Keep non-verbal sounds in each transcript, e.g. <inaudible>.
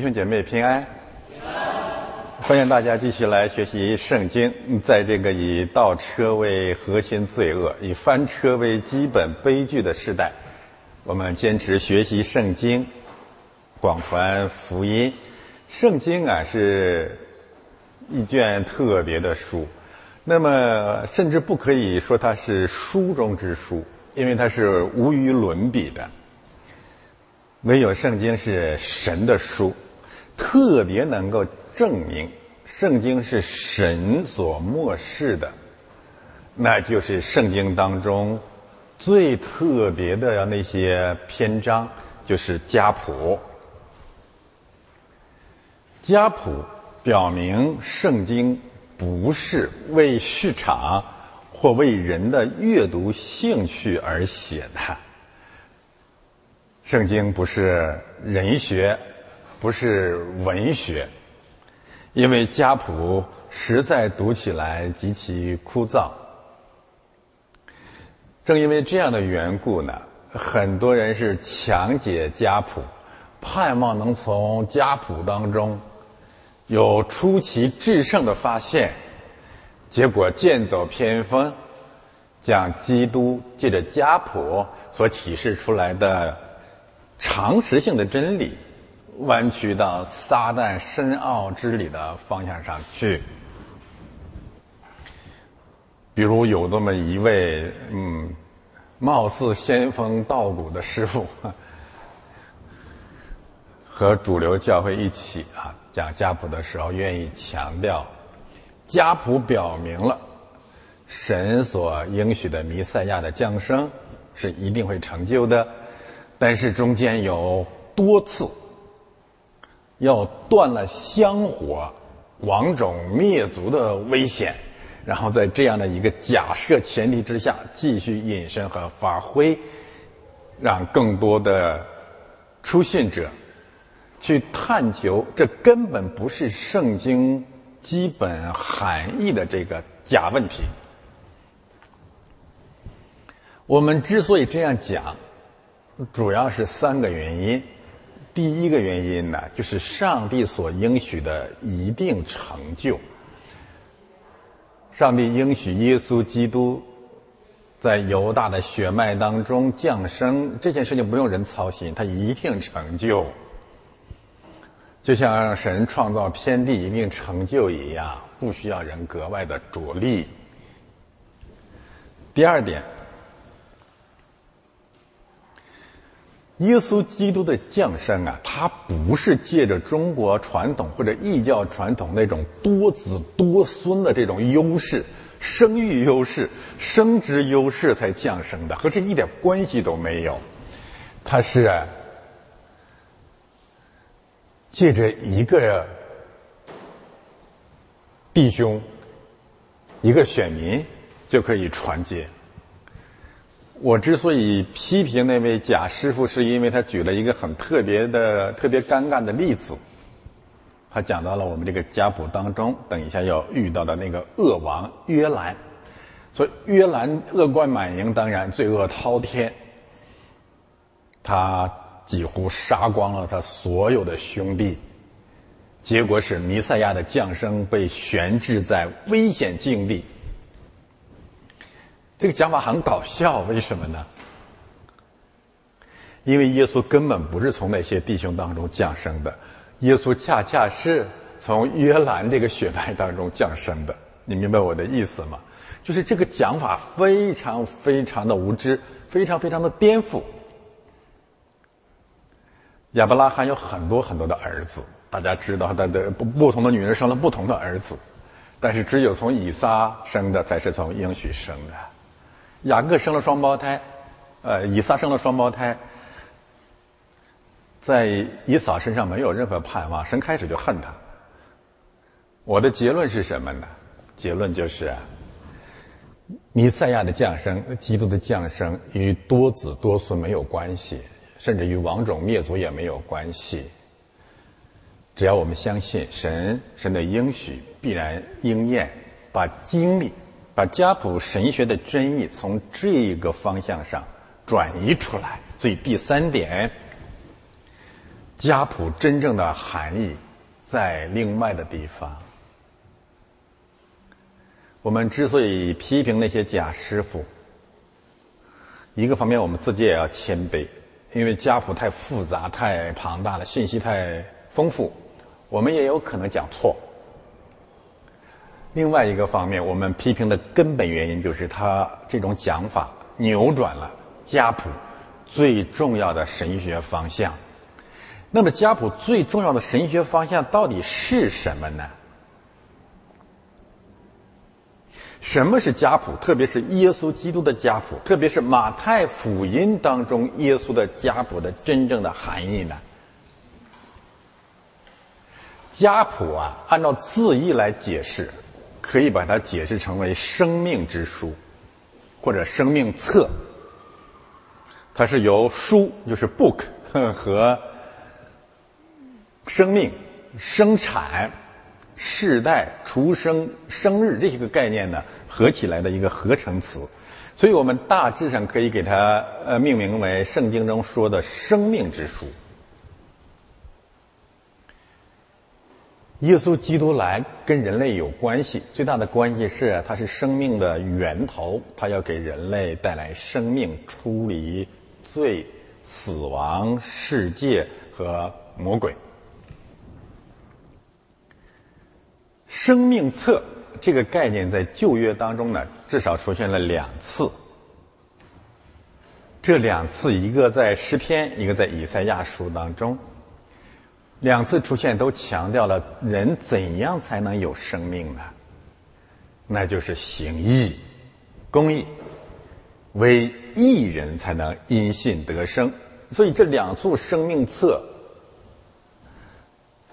弟兄姐妹平安，欢迎大家继续来学习圣经。在这个以倒车为核心罪恶、以翻车为基本悲剧的时代，我们坚持学习圣经，广传福音。圣经啊，是一卷特别的书，那么甚至不可以说它是书中之书，因为它是无与伦比的。唯有圣经是神的书，特别能够证明圣经是神所漠视的，那就是圣经当中最特别的那些篇章，就是家谱。家谱表明圣经不是为市场或为人的阅读兴趣而写的。圣经不是人学，不是文学，因为家谱实在读起来极其枯燥。正因为这样的缘故呢，很多人是强解家谱，盼望能从家谱当中有出奇制胜的发现，结果剑走偏锋，将基督借着家谱所启示出来的。常识性的真理，弯曲到撒旦深奥之理的方向上去。比如有这么一位，嗯，貌似仙风道骨的师傅，<laughs> 和主流教会一起啊讲家谱的时候，愿意强调，家谱表明了神所应许的弥赛亚的降生是一定会成就的。但是中间有多次要断了香火、亡种灭族的危险，然后在这样的一个假设前提之下继续引申和发挥，让更多的出信者去探求这根本不是圣经基本含义的这个假问题。我们之所以这样讲。主要是三个原因。第一个原因呢，就是上帝所应许的一定成就。上帝应许耶稣基督在犹大的血脉当中降生，这件事情不用人操心，他一定成就。就像神创造天地一定成就一样，不需要人格外的着力。第二点。耶稣基督的降生啊，他不是借着中国传统或者异教传统那种多子多孙的这种优势、生育优势、生殖优势才降生的，和这一点关系都没有。他是借着一个弟兄、一个选民就可以传接。我之所以批评那位贾师傅，是因为他举了一个很特别的、特别尴尬的例子。他讲到了我们这个家谱当中，等一下要遇到的那个恶王约兰。所以约兰恶贯满盈，当然罪恶滔天。他几乎杀光了他所有的兄弟，结果使弥赛亚的降生被悬置在危险境地。这个讲法很搞笑，为什么呢？因为耶稣根本不是从那些弟兄当中降生的，耶稣恰恰是从约兰这个血脉当中降生的。你明白我的意思吗？就是这个讲法非常非常的无知，非常非常的颠覆。亚伯拉罕有很多很多的儿子，大家知道他的不不同的女人生了不同的儿子，但是只有从以撒生的才是从应许生的。雅各生了双胞胎，呃，以撒生了双胞胎，在以撒身上没有任何盼望，神开始就恨他。我的结论是什么呢？结论就是，弥赛亚的降生、基督的降生与多子多孙没有关系，甚至与王种灭族也没有关系。只要我们相信神，神的应许必然应验，把经历。把家谱神学的真意从这个方向上转移出来，所以第三点，家谱真正的含义在另外的地方。我们之所以批评那些假师傅，一个方面我们自己也要谦卑，因为家谱太复杂、太庞大了，信息太丰富，我们也有可能讲错。另外一个方面，我们批评的根本原因就是他这种讲法扭转了家谱最重要的神学方向。那么，家谱最重要的神学方向到底是什么呢？什么是家谱？特别是耶稣基督的家谱，特别是马太福音当中耶稣的家谱的真正的含义呢？家谱啊，按照字义来解释，可以把它解释成为生命之书，或者生命册。它是由书，就是 book <laughs> 和生命、生产。世代、出生、生日这些个概念呢，合起来的一个合成词，所以我们大致上可以给它呃命名为圣经中说的生命之书。耶稣基督来跟人类有关系，最大的关系是他是生命的源头，他要给人类带来生命，出离罪、死亡、世界和魔鬼。生命册这个概念在旧约当中呢，至少出现了两次。这两次，一个在诗篇，一个在以赛亚书当中，两次出现都强调了人怎样才能有生命呢？那就是行义、公义，为义人才能因信得生。所以这两处生命册，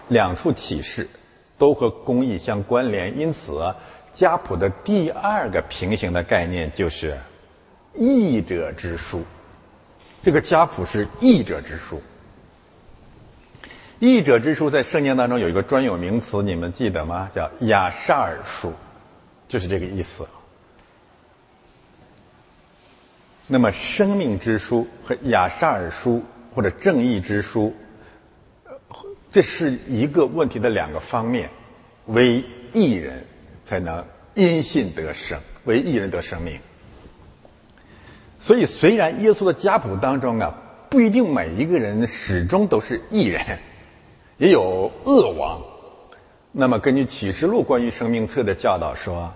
两处启示。都和公益相关联，因此家谱的第二个平行的概念就是义者之书。这个家谱是义者之书。义者之书在圣经当中有一个专有名词，你们记得吗？叫亚萨尔书，就是这个意思。那么生命之书和亚萨尔书或者正义之书。这是一个问题的两个方面，为一人才能因信得生，为一人得生命。所以，虽然耶稣的家谱当中啊，不一定每一个人始终都是异人，也有恶王。那么，根据启示录关于生命册的教导说，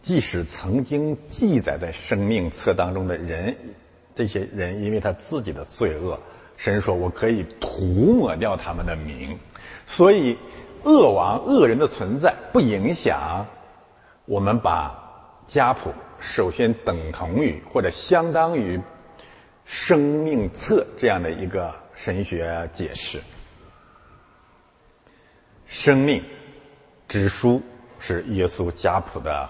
即使曾经记载在生命册当中的人，这些人因为他自己的罪恶。神说：“我可以涂抹掉他们的名，所以恶王恶人的存在不影响我们把家谱首先等同于或者相当于生命册这样的一个神学解释。生命之书是耶稣家谱的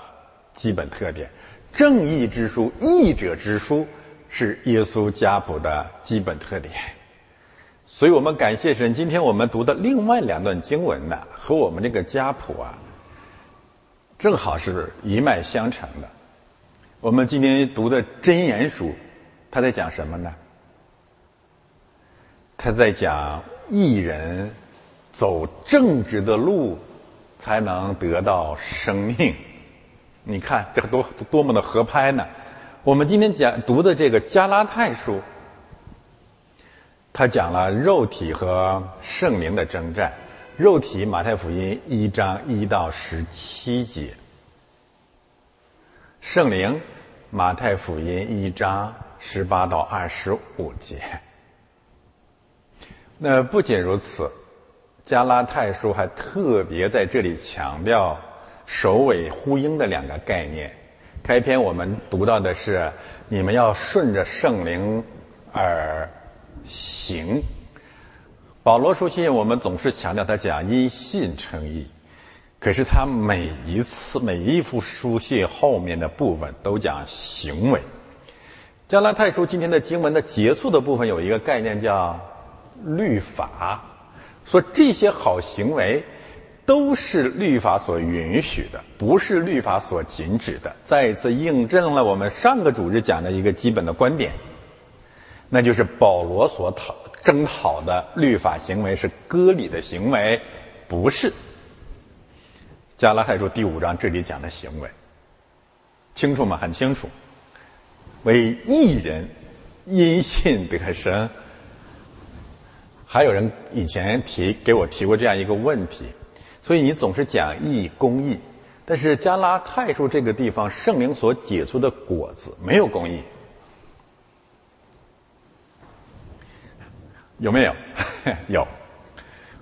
基本特点，正义之书、义者之书是耶稣家谱的基本特点。”所以我们感谢神，今天我们读的另外两段经文呢，和我们这个家谱啊，正好是一脉相承的。我们今天读的真言书，他在讲什么呢？他在讲艺人走正直的路，才能得到生命。你看这多多么的合拍呢？我们今天讲读的这个加拉太书。他讲了肉体和圣灵的征战。肉体，马太福音一章一到十七节；圣灵，马太福音一章十八到二十五节。那不仅如此，加拉太书还特别在这里强调首尾呼应的两个概念。开篇我们读到的是：你们要顺着圣灵而。行，保罗书信我们总是强调他讲因信称义，可是他每一次每一幅书信后面的部分都讲行为。加拉太书今天的经文的结束的部分有一个概念叫律法，说这些好行为都是律法所允许的，不是律法所禁止的。再一次印证了我们上个主日讲的一个基本的观点。那就是保罗所讨争讨的律法行为，是割礼的行为，不是。加拉太书第五章这里讲的行为，清楚吗？很清楚。为一人因信得生。还有人以前提给我提过这样一个问题，所以你总是讲义公义，但是加拉太书这个地方圣灵所结出的果子没有公义，有没有？<laughs> 有，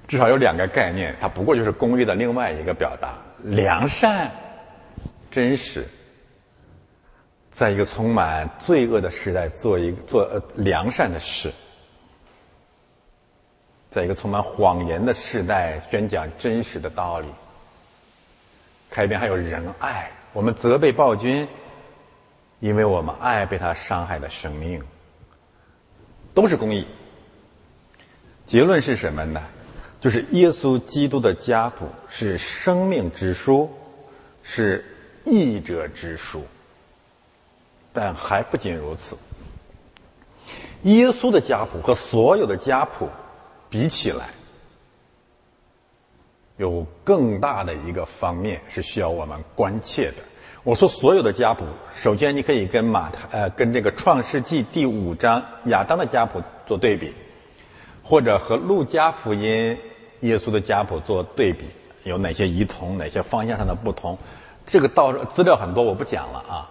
至少有两个概念，它不过就是公义的另外一个表达。良善、真实，在一个充满罪恶的时代，做一做呃良善的事；在一个充满谎言的时代，宣讲真实的道理。开篇还有仁爱，我们责备暴君，因为我们爱被他伤害的生命，都是公义。结论是什么呢？就是耶稣基督的家谱是生命之书，是义者之书。但还不仅如此，耶稣的家谱和所有的家谱比起来，有更大的一个方面是需要我们关切的。我说所有的家谱，首先你可以跟马太呃跟这个创世纪第五章亚当的家谱做对比，或者和路加福音。耶稣的家谱做对比，有哪些异同，哪些方向上的不同？这个道资料很多，我不讲了啊。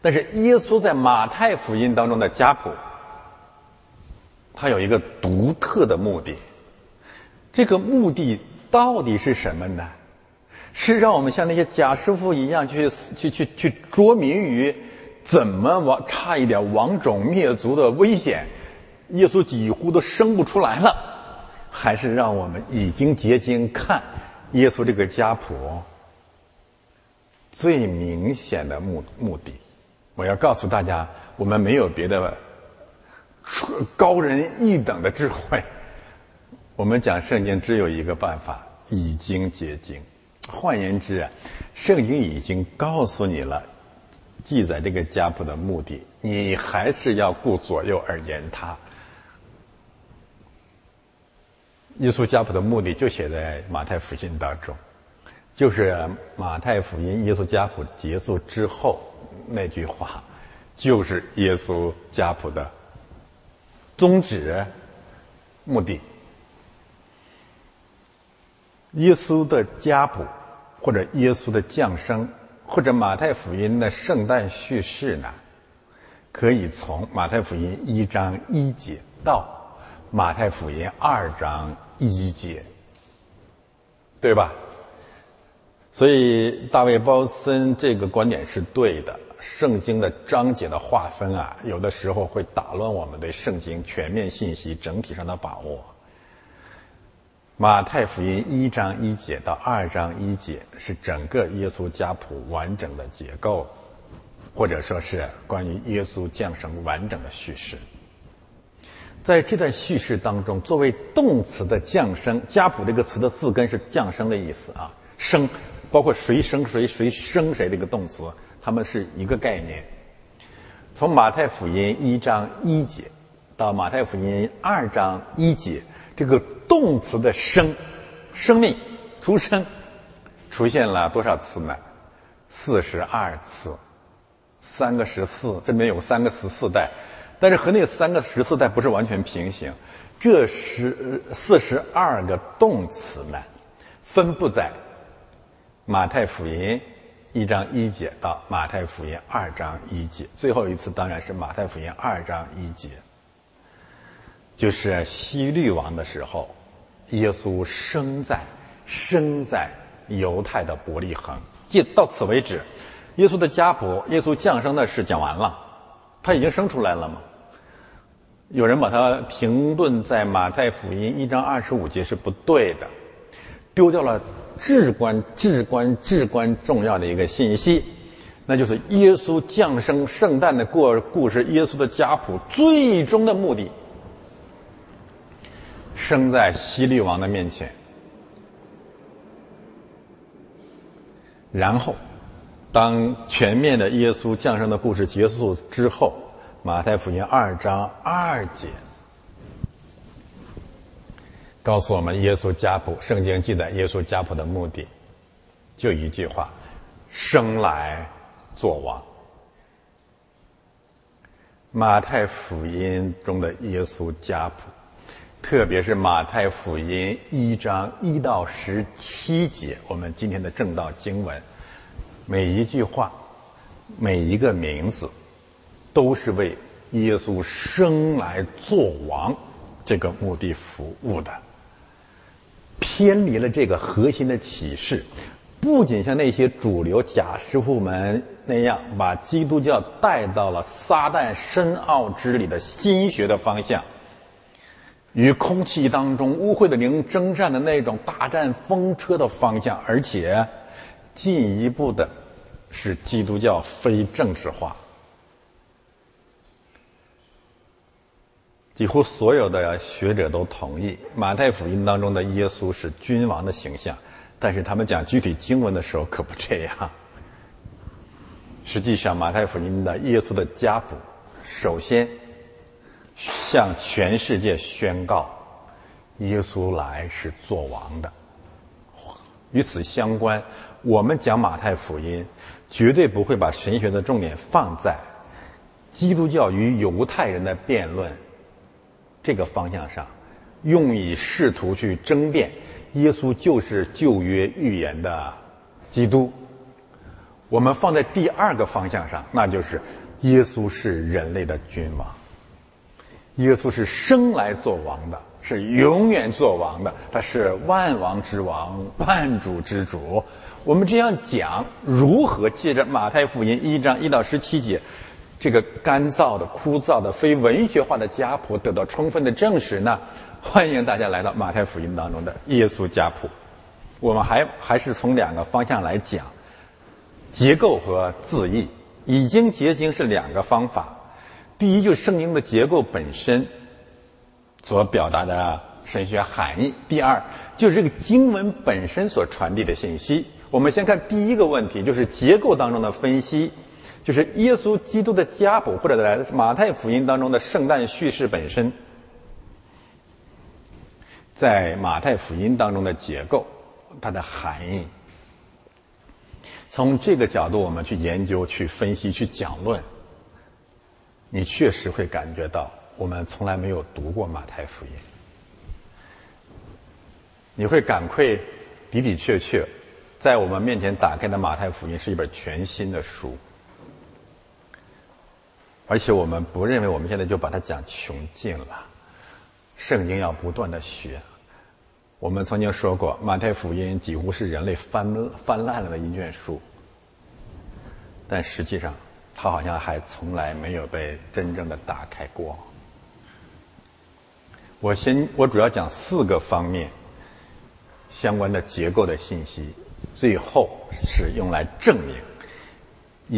但是耶稣在马太福音当中的家谱，它有一个独特的目的。这个目的到底是什么呢？是让我们像那些假师傅一样去去去去捉迷于怎么往差一点亡种灭族的危险，耶稣几乎都生不出来了。还是让我们已经结晶看耶稣这个家谱最明显的目目的。我要告诉大家，我们没有别的 <laughs> 高人一等的智慧。<laughs> 我们讲圣经只有一个办法：已经结晶。换言之啊，圣经已经告诉你了记载这个家谱的目的，你还是要顾左右而言他。耶稣家谱的目的就写在马太福音当中，就是马太福音耶稣家谱结束之后那句话，就是耶稣家谱的宗旨、目的。耶稣的家谱，或者耶稣的降生，或者马太福音的圣诞叙事呢，可以从马太福音一章一节到马太福音二章。一节，对吧？所以大卫·鲍森这个观点是对的。圣经的章节的划分啊，有的时候会打乱我们对圣经全面信息整体上的把握。马太福音一章一节到二章一节是整个耶稣家谱完整的结构，或者说是关于耶稣降生完整的叙事。在这段叙事当中，作为动词的降生，家谱这个词的字根是降生的意思啊，生，包括谁生谁，谁生谁这个动词，它们是一个概念。从马太福音一章一节到马太福音二章一节，这个动词的生，生命出生，出现了多少次呢？四十二次，三个十四，这里面有三个十四代。但是和那三个十四代不是完全平行，这十四十二个动词呢，分布在马太福音一章一节到马太福音二章一节，最后一次当然是马太福音二章一节，就是西律王的时候，耶稣生在生在犹太的伯利恒。即到此为止，耶稣的家谱，耶稣降生的事讲完了，他已经生出来了吗？有人把它停顿在马太福音一章二十五节是不对的，丢掉了至关、至关、至关重要的一个信息，那就是耶稣降生、圣诞的过故事，耶稣的家谱最终的目的，生在希律王的面前，然后，当全面的耶稣降生的故事结束之后。马太福音二章二节，告诉我们耶稣家谱。圣经记载耶稣家谱的目的，就一句话：生来做王。马太福音中的耶稣家谱，特别是马太福音一章一到十七节，我们今天的正道经文，每一句话，每一个名字，都是为耶稣生来做王这个目的服务的。偏离了这个核心的启示。不仅像那些主流假师傅们那样，把基督教带到了撒旦深奥之里的心学的方向，与空气当中污秽的灵征战的那种大战风车的方向，而且进一步的使基督教非政治化。几乎所有的学者都同意，马太福音当中的耶稣是君王的形象。但是他们讲具体经文的时候可不这样。<laughs> 实际上，马太福音的耶稣的家谱，首先向全世界宣告，耶稣来是做王的。与此相关，我们讲马太福音，绝对不会把神学的重点放在基督教与犹太人的辩论这个方向上，用以试图去争辩。耶稣就是旧约预言的基督。我们放在第二个方向上，那就是耶稣是人类的君王。耶稣是生来做王的，是永远做王的，他是万王之王，万主之主。我们这样讲，如何借着马太福音一章一到十七节这个干燥的、枯燥的、非文学化的家谱得到充分的证实呢？<laughs> 欢迎大家来到马太福音当中的耶稣家谱。我们还还是从两个方向来讲，结构和字义。已经结晶是两个方法。第一就是圣经的结构本身所表达的神学含义。第二就是这个经文本身所传递的信息。我们先看第一个问题，就是结构当中的分析，就是耶稣基督的家谱，或者在马太福音当中的圣诞叙事本身。在马太福音当中的结构，它的含义，从这个角度我们去研究、去分析、去讲论，你确实会感觉到我们从来没有读过马太福音，你会感愧的的确确，在我们面前打开的马太福音是一本全新的书，而且我们不认为我们现在就把它讲穷尽了。圣经要不断的学。我们曾经说过，《马太福音》几乎是人类翻翻烂了的一卷书，但实际上，它好像还从来没有被真正的打开过。我先，我主要讲四个方面相关的结构的信息，最后是用来证明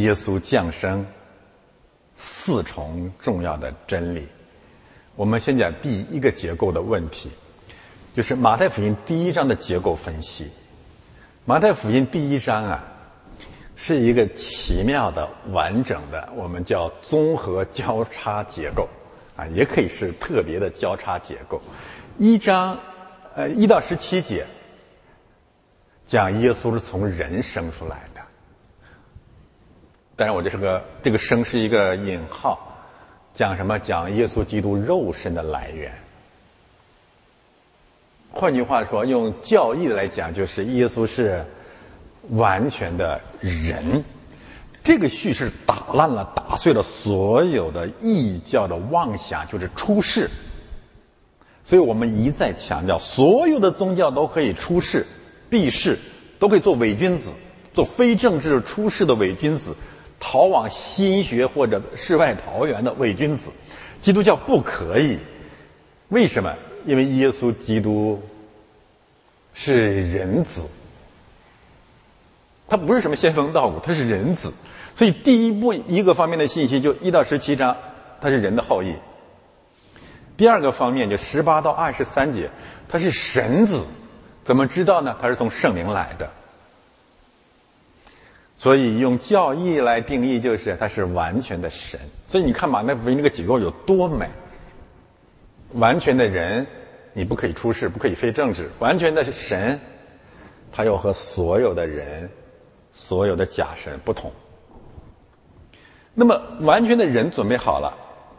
耶稣降生四重重要的真理。我们先讲第一个结构的问题，就是马太福音第一章的结构分析。马太福音第一章啊，是一个奇妙的、完整的，我们叫综合交叉结构，啊，也可以是特别的交叉结构。一章，呃，一到十七节，讲耶稣是从人生出来的。当然，我这是个这个“生”是一个引号。讲什么？讲耶稣基督肉身的来源。换句话说，用教义来讲，就是耶稣是完全的人。这个叙事打烂了、打碎了所有的异教的妄想，就是出世。所以我们一再强调，所有的宗教都可以出世、避世，都可以做伪君子，做非政治出世的伪君子。逃往心学或者世外桃源的伪君子，基督教不可以。为什么？因为耶稣基督是人子，他不是什么仙风道骨，他是人子。所以第一步一个方面的信息就一到十七章，他是人的后裔。第二个方面就十八到二十三节，他是神子，怎么知道呢？他是从圣灵来的。所以用教义来定义，就是他是完全的神。所以你看马太福音那个结构有多美，完全的人，你不可以出事，不可以非政治。完全的神，他又和所有的人、所有的假神不同。那么，完全的人准备好了，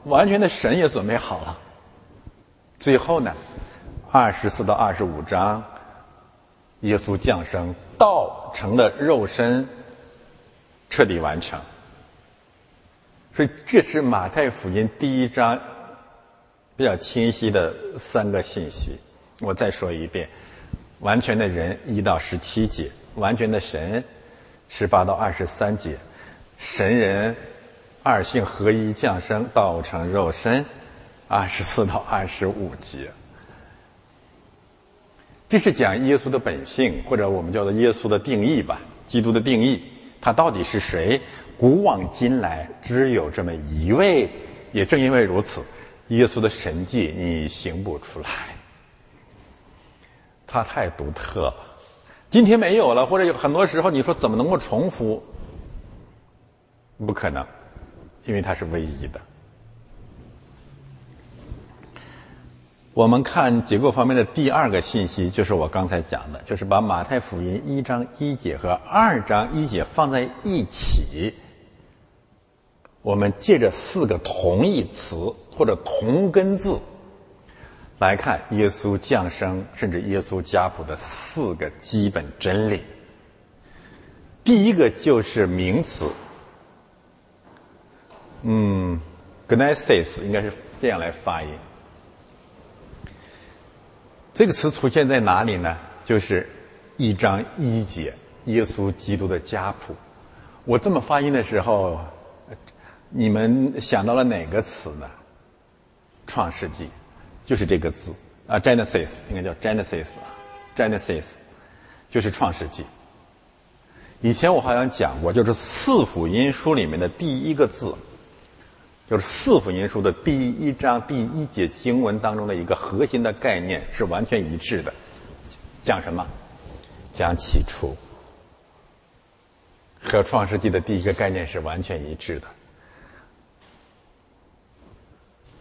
完全的神也准备好了。最后呢，二十四到二十五章，耶稣降生，道成了肉身，彻底完成。所以，这是马太福音第一章比较清晰的三个信息。我再说一遍：完全的人一到十七节，完全的神十八到二十三节，神人。二性合一降生，道成肉身，二十四到二十五节，这是讲耶稣的本性，或者我们叫做耶稣的定义吧。基督的定义，他到底是谁？古往今来只有这么一位。也正因为如此，耶稣的神迹你行不出来，他太独特了。今天没有了，或者有很多时候你说怎么能够重复？不可能。因为他是唯一的。我们看结构方面的第二个信息，就是我刚才讲的，就是把马太福音一章一节和二章一节放在一起，我们借着四个同义词或者同根字来看耶稣降生，甚至耶稣家谱的四个基本真理。第一个就是名词。嗯 g n e s i s 应该是这样来发音。这个词出现在哪里呢？就是一章一节，耶稣基督的家谱。我这么发音的时候，你们想到了哪个词呢？创世纪，就是这个字啊，Genesis 应该叫 Genesis，Genesis 就是创世纪。以前我好像讲过，就是四福音书里面的第一个字。就是四福音书的第一章第一节经文当中的一个核心的概念是完全一致的，讲什么？讲起初，和创世纪的第一个概念是完全一致的。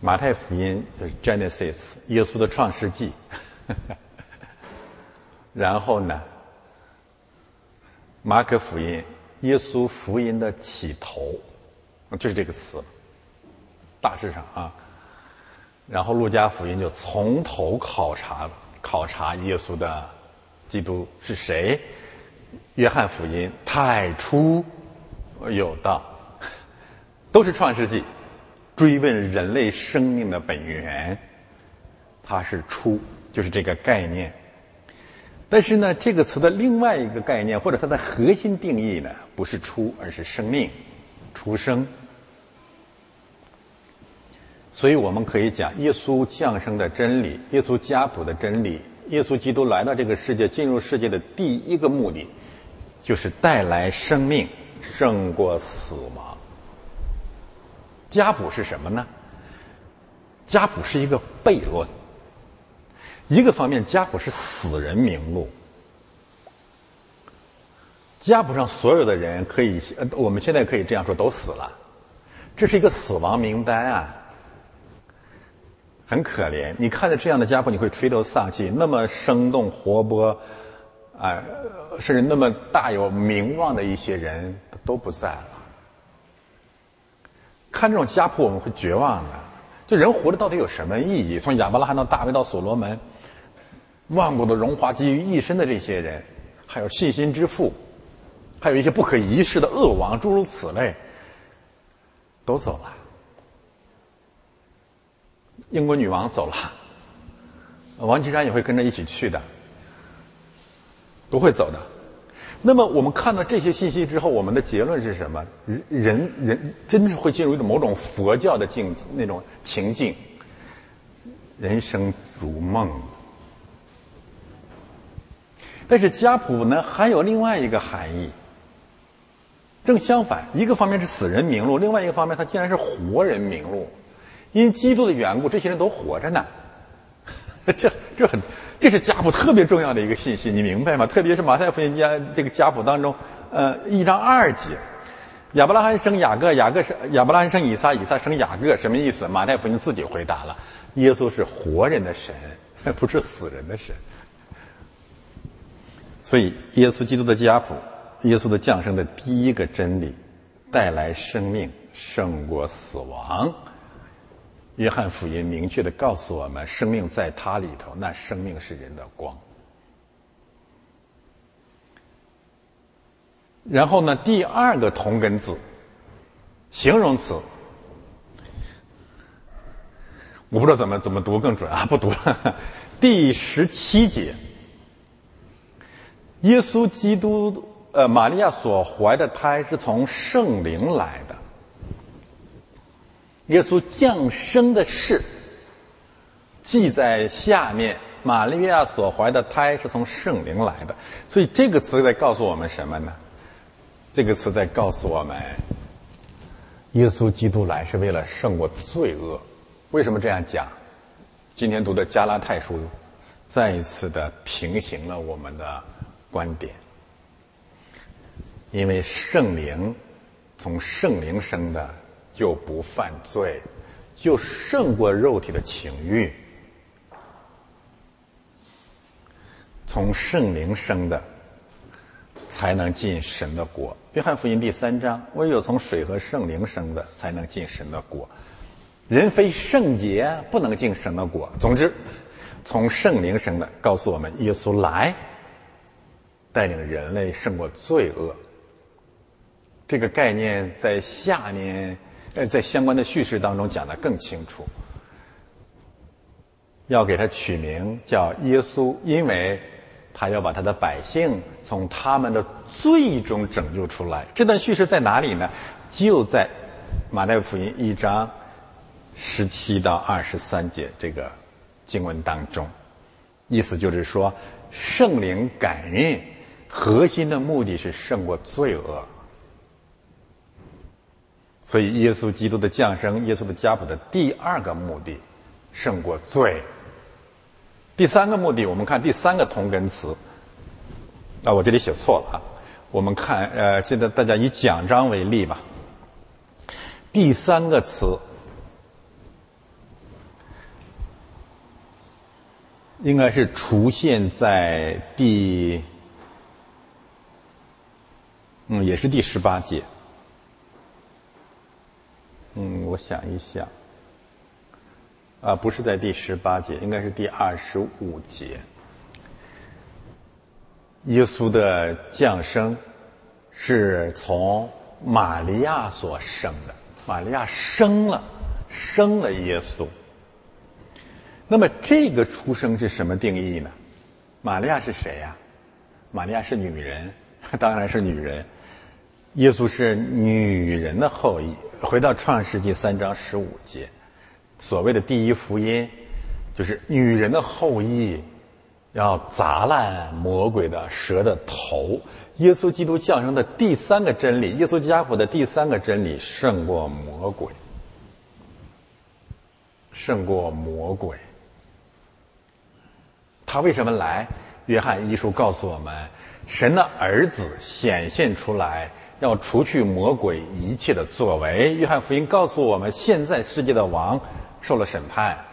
马太福音就是 Genesis，耶稣的创世纪。<laughs> 然后呢，马可福音，耶稣福音的起头，就是这个词。大致上啊，然后路加福音就从头考察考察耶稣的基督是谁。约翰福音太初有道，都是创世纪，追问人类生命的本源，它是初，就是这个概念。但是呢，这个词的另外一个概念或者它的核心定义呢，不是初，而是生命，出生。所以我们可以讲，耶稣降生的真理，耶稣家谱的真理，耶稣基督来到这个世界、进入世界的第一个目的，就是带来生命，胜过死亡。家谱是什么呢？家谱是一个悖论。一个方面，家谱是死人名录，家谱上所有的人可以，呃，我们现在可以这样说，都死了，这是一个死亡名单啊。很可怜，你看着这样的家谱，你会垂头丧气。那么生动活泼，啊，甚至那么大有名望的一些人都不在了。看这种家谱，我们会绝望的。就人活着到底有什么意义？从亚伯拉罕到大卫到所罗门，万古的荣华集于一身的这些人，还有信心之父，还有一些不可一世的恶王，诸如此类，都走了。英国女王走了，王岐山也会跟着一起去的，不会走的。那么我们看到这些信息之后，我们的结论是什么？人人人真是会进入一种某种佛教的境那种情境，人生如梦。但是家谱呢，还有另外一个含义。正相反，一个方面是死人名录，另外一个方面它竟然是活人名录。因基督的缘故，这些人都活着呢。<laughs> 这这很，这是家谱特别重要的一个信息，你明白吗？特别是马太福音家这个家谱当中，呃，一章二节，亚伯拉罕生雅各，雅各生亚伯拉罕生以撒，以撒生雅各，什么意思？马太福音自己回答了：耶稣是活人的神，<laughs> 不是死人的神。所以，耶稣基督的家谱，耶稣的降生的第一个真理，带来生命胜过死亡。约翰福音明确的告诉我们，生命在他里头，那生命是人的光。然后呢，第二个同根字，形容词，我不知道怎么怎么读更准啊，不读了。第十七节，耶稣基督，呃，玛利亚所怀的胎是从圣灵来的。耶稣降生的事记在下面。玛利亚所怀的胎是从圣灵来的，所以这个词在告诉我们什么呢？这个词在告诉我们，耶稣基督来是为了胜过罪恶。为什么这样讲？今天读的加拉太书再一次的平行了我们的观点，因为圣灵从圣灵生的。就不犯罪，就胜过肉体的情欲。从圣灵生的，才能进神的国。约翰福音第三章，唯有从水和圣灵生的，才能进神的国。人非圣洁，不能进神的国。总之，从圣灵生的，告诉我们耶稣来，带领人类胜过罪恶。这个概念在下面。呃，在相关的叙事当中讲的更清楚，要给他取名叫耶稣，因为他要把他的百姓从他们的罪中拯救出来。这段叙事在哪里呢？就在马太福音一章十七到二十三节这个经文当中，意思就是说，圣灵感孕核心的目的是胜过罪恶。所以，耶稣基督的降生，耶稣的家谱的第二个目的，胜过罪。第三个目的，我们看第三个同根词。啊，我这里写错了啊。我们看，呃，现在大家以奖章为例吧。第三个词，应该是出现在第，嗯，也是第十八节。嗯，我想一想，啊，不是在第十八节，应该是第二十五节。耶稣的降生是从玛利亚所生的，玛利亚生了，生了耶稣。那么这个出生是什么定义呢？玛利亚是谁呀？玛利亚是女人，<laughs> 当然是女人。耶稣是女人的后裔。回到创世纪三章十五节，所谓的第一福音，就是女人的后裔要砸烂魔鬼的蛇的头。耶稣基督降生的第三个真理，耶稣家谱的第三个真理胜过魔鬼，胜过魔鬼。他为什么来？约翰一书告诉我们，神的儿子显现出来。要除去魔鬼一切的作为。约翰福音告诉我们，现在世界的王受了审判。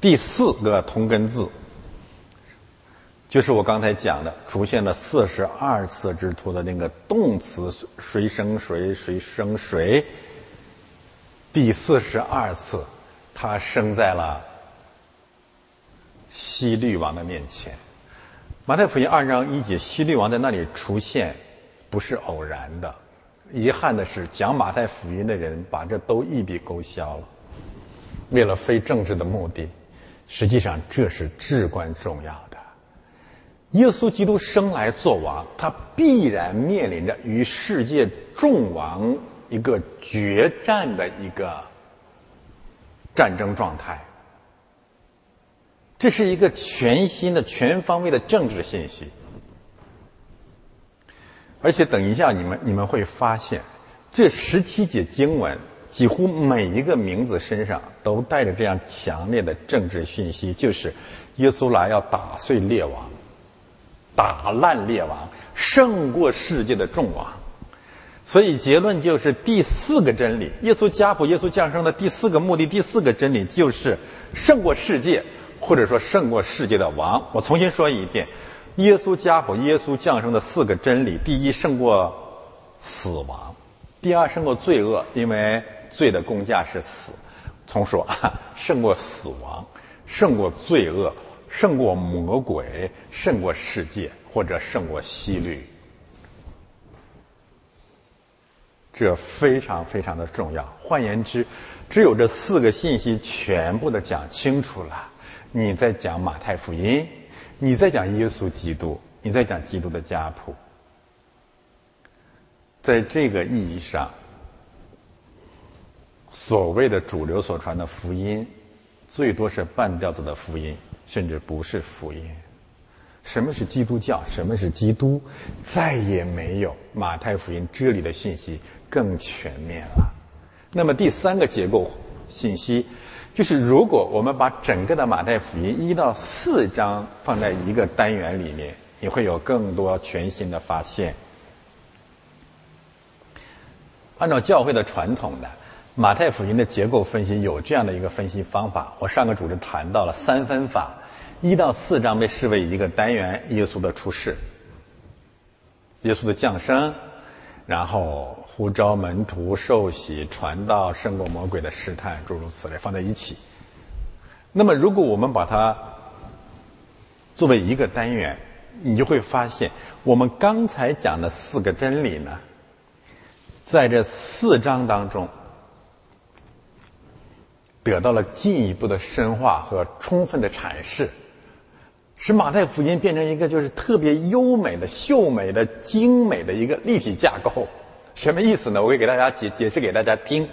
第四个同根字，就是我刚才讲的，出现了四十二次之徒的那个动词“谁生谁，谁生谁”。第四十二次，他生在了西律王的面前。马太福音二章一节，希律王在那里出现，不是偶然的。遗憾的是，讲马太福音的人把这都一笔勾销了，为了非政治的目的。实际上，这是至关重要的。耶稣基督生来做王，他必然面临着与世界众王一个决战的一个战争状态。这是一个全新的、全方位的政治信息，而且等一下你们你们会发现，这十七节经文几乎每一个名字身上都带着这样强烈的政治讯息，就是耶稣来要打碎列王，打烂列王，胜过世界的众王。所以结论就是第四个真理：耶稣家谱、耶稣降生的第四个目的、第四个真理就是胜过世界，或者说胜过世界的王。我重新说一遍：耶稣家谱、耶稣降生的四个真理，第一胜过死亡，第二胜过罪恶，因为罪的公价是死。重说啊，<laughs> 胜过死亡，胜过罪恶，胜过魔鬼，胜过世界，或者胜过西律。这非常非常的重要。换言之，只有这四个信息全部的讲清楚了，你在讲马太福音，你在讲耶稣基督，你在讲基督的家谱。在这个意义上，所谓的主流所传的福音，最多是半吊子的福音，甚至不是福音。什么是基督教？什么是基督？再也没有马太福音这里的信息更全面了。那么第三个结构信息，就是如果我们把整个的马太福音一到四章放在一个单元里面，你会有更多全新的发现。按照教会的传统的马太福音的结构分析，有这样的一个分析方法。我上个主持谈到了三分法。一到四章被视为一个单元，耶稣的出世，耶稣的降生，然后呼召门徒受洗、传道、胜过魔鬼的试探，诸如此类放在一起。那么，如果我们把它作为一个单元，你就会发现，我们刚才讲的四个真理呢，在这四章当中。得到了进一步的深化和充分的阐释。使马太福音变成一个就是特别优美的、秀美的、精美的一个立体架构，什么意思呢？我会给大家解解释给大家听。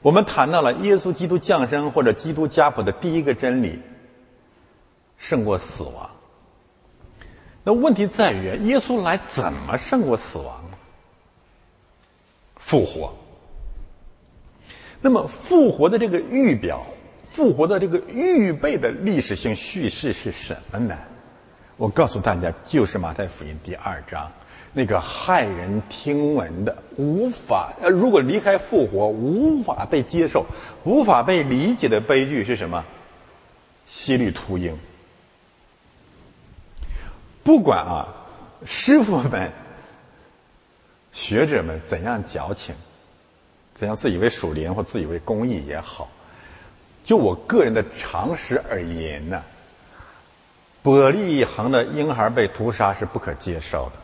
我们谈到了耶稣基督降生或者基督家谱的第一个真理，胜过死亡。那问题在于，耶稣来怎么胜过死亡？复活。那么复活的这个预表。复活的这个预备的历史性叙事是什么呢？我告诉大家，就是马太福音第二章那个骇人听闻的、无法呃，如果离开复活无法被接受、无法被理解的悲剧是什么？希律秃鹰。不管啊，师傅们、学者们怎样矫情，怎样自以为属灵或自以为公义也好。就我个人的常识而言呢，伯利一行的婴孩被屠杀是不可接受的。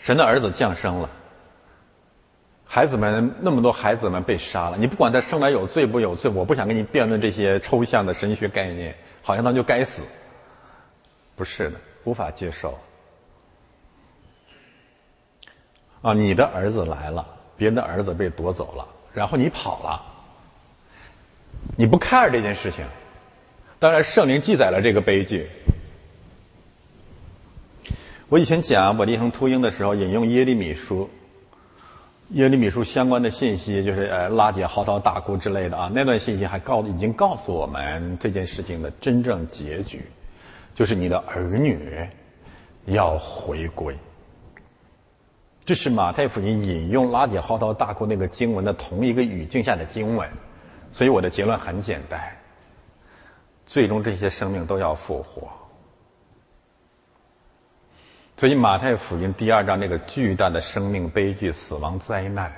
神的儿子降生了，孩子们那么多孩子们被杀了，你不管他生来有罪不有罪，我不想跟你辩论这些抽象的神学概念，好像他就该死，不是的，无法接受。啊，你的儿子来了，别人的儿子被夺走了。然后你跑了，你不 care 这件事情。当然，圣灵记载了这个悲剧。我以前讲我利亨秃鹰的时候，引用耶利米书，耶利米书相关的信息，就是呃拉姐嚎啕大哭之类的啊。那段信息还告已经告诉我们这件事情的真正结局，就是你的儿女要回归。这是马太福音引用拉姐嚎啕大哭那个经文的同一个语境下的经文，所以我的结论很简单：最终这些生命都要复活。所以马太福音第二章那个巨大的生命悲剧、死亡灾难，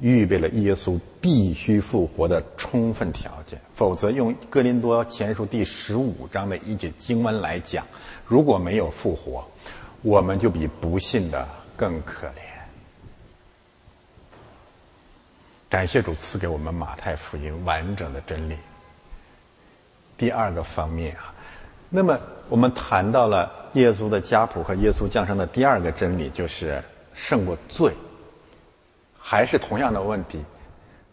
预备了耶稣必须复活的充分条件。否则，用哥林多前书第十五章的一节经文来讲，如果没有复活，我们就比不信的。更可怜。感谢主赐给我们马太福音完整的真理。第二个方面啊，那么我们谈到了耶稣的家谱和耶稣降生的第二个真理，就是胜过罪。还是同样的问题，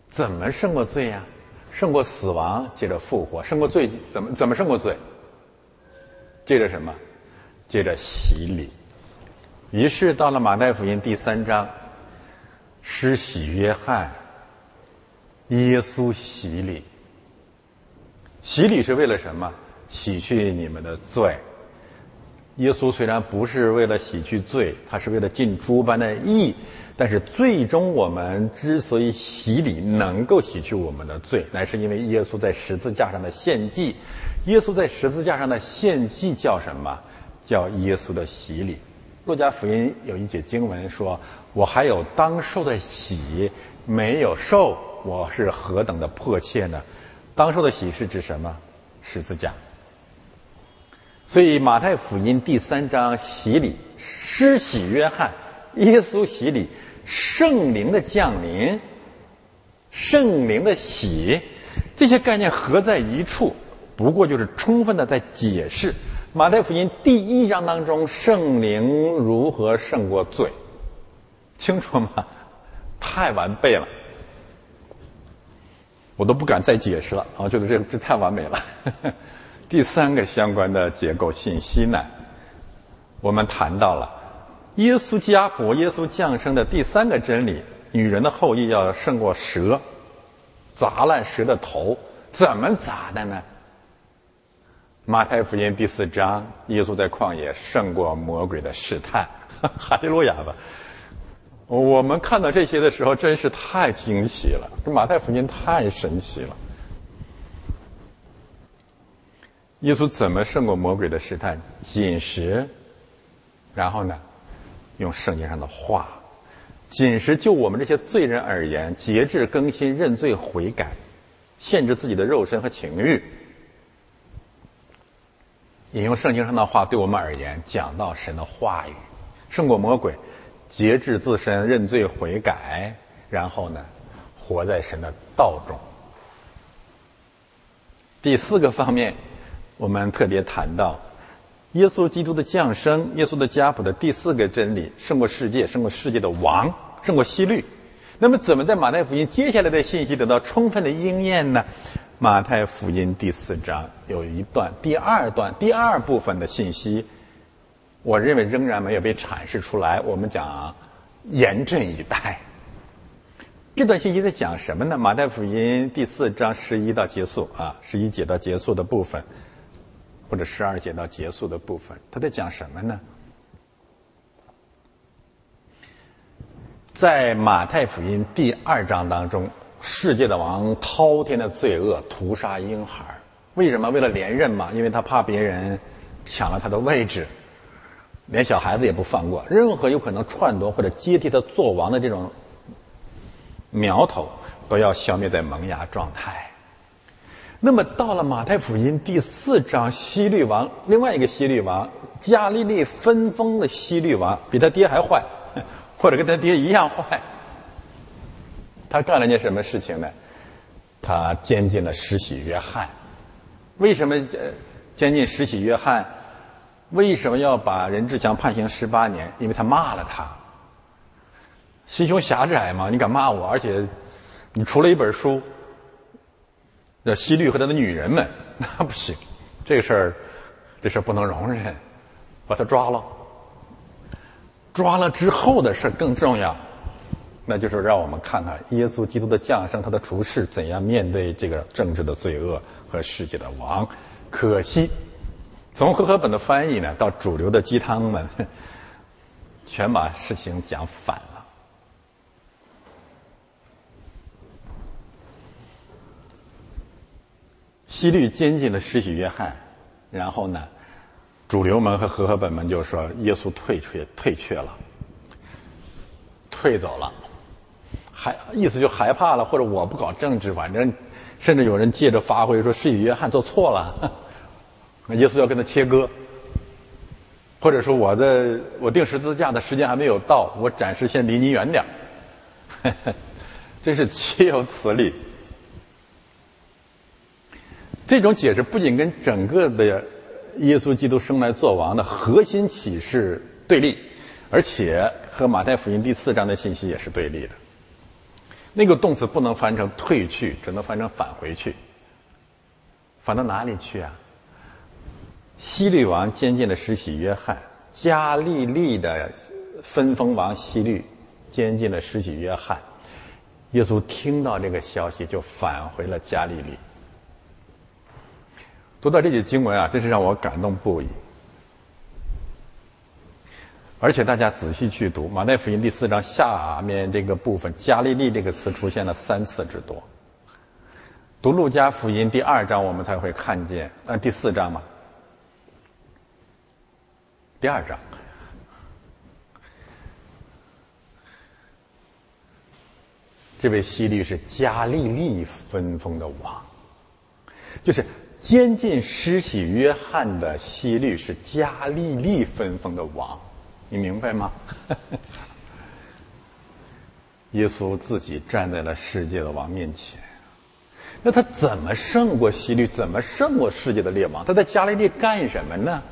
怎么胜过罪呀？胜过死亡，接着复活；胜过罪，怎么怎么胜过罪？接着什么？接着洗礼。于是到了马太福音第三章，施洗约翰，耶稣洗礼。洗礼是为了什么？洗去你们的罪，耶稣虽然不是为了洗去罪，他是为了尽诸般的义，但是最终我们之所以洗礼能够洗去我们的罪，乃是因为耶稣在十字架上的献祭。耶稣在十字架上的献祭叫什么？叫耶稣的洗礼。路加福音有一节经文说：“我还有当受的洗没有受，我是何等的迫切呢？”当受的洗是指什么？十字架。所以马太福音第三章洗礼，施洗约翰，耶稣洗礼，圣灵的降临，圣灵的洗，这些概念合在一处，不过就是充分的在解释马太福音第一章当中圣灵如何胜过罪，清楚吗？太完备了，我都不敢再解释了啊！觉得这这太完美了。第三个相关的结构信息呢，我们谈到了耶稣家谱、耶稣降生的第三个真理：女人的后裔要胜过蛇，砸烂蛇的头。怎么砸的呢？马太福音第四章，耶稣在旷野胜过魔鬼的试探，<laughs> 哈利路亚吧！我们看到这些的时候，真是太惊奇了。这马太福音太神奇了。耶稣怎么胜过魔鬼的试探？紧食，然后呢，用圣经上的话，紧食就我们这些罪人而言，节制更新、认罪悔改，限制自己的肉身和情欲。引用圣经上的话，对我们而言，讲到神的话语，胜过魔鬼，节制自身、认罪悔改，然后呢，活在神的道中。第四个方面。我们特别谈到，耶稣基督的降生，耶稣的家谱的第四个真理，胜过世界，胜过世界的王，胜过希律。那么，怎么在马太福音接下来的信息得到充分的应验呢？马太福音第四章有一段，第二段第二部分的信息，我认为仍然没有被阐释出来。我们讲，严阵以待。这段信息在讲什么呢？马太福音第四章十一到结束啊，十一节到结束的部分。或者十二节到结束的部分，他在讲什么呢？在马太福音第二章当中，世界的王滔天的罪恶，屠杀婴孩为什么？为了连任嘛？因为他怕别人抢了他的位置，连小孩子也不放过，任何有可能篡夺或者接替他做王的这种苗头，都要消灭在萌芽状态。那么到了马太福音第四章，希律王另外一个希律王加利利分封的希律王，比他爹还坏，<laughs> 或者跟他爹一样坏。他干了件什么事情呢？他监禁了施洗约翰。为什么监禁施洗约翰？为什么要把任志强判刑十八年？因为他骂了他。心胸狭窄嘛？你敢骂我？而且你出了一本书。叫西律和他的女人们，<laughs> 那不行，这个事儿，这事儿不能容忍，把他抓了。抓了之后的事更重要，那就是让我们看看耶稣基督的降生，他的处世怎样面对这个政治的罪恶和世界的王。可惜，从和合本的翻译呢，到主流的鸡汤们，<laughs> 全把事情讲反了。西律监禁了施洗约翰，然后呢，主流们和和合本们就说耶稣退却退却了，退走了，害意思就害怕了，或者我不搞政治，反正甚至有人借着发挥说施洗约翰做错了，<laughs> 耶稣要跟他切割，或者说我的我定十字架的时间还没有到，我暂时先离你远点儿 <laughs> 真是岂有此理！这种解释不仅跟整个的耶稣基督生来作王的核心启示对立，而且和马太福音第四章的信息也是对立的。那个动词不能翻成退去，只能翻成返回去。返到哪里去啊？西律王监禁了施洗约翰，加利利的分封王西律监禁了施洗约翰。耶稣听到这个消息，就返回了加利利。读到这节经文啊，真是让我感动不已。而且大家仔细去读马太福音第四章下面这个部分，“加利利”这个词出现了三次之多。读路加福音第二章，我们才会看见，呃，第四章嘛，第二章，这位希律是加利利分封的王，就是监禁施洗约翰的希律是加利利分封的王，你明白吗？<laughs> 耶稣自己站在了世界的王面前。那他怎么胜过希律？怎么胜过世界的列王？他在加利利干什么呢？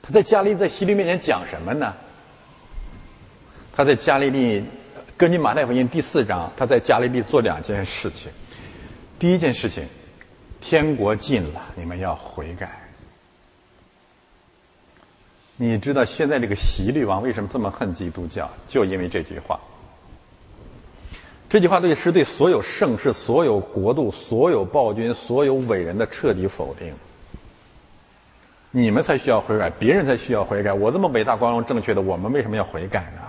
他在加利在希律面前讲什么呢？他在加利利，根据马太福音第四章，他在加利利做两件事情。第一件事情，天国近了，你们要悔改。你知道现在这个习律王为什么这么恨基督教？就因为这句话。这句话对是对所有盛世、所有国度、所有暴君、所有伟人的彻底否定。你们才需要悔改，别人才需要悔改。我这么伟大、光荣、正确的，我们为什么要悔改呢？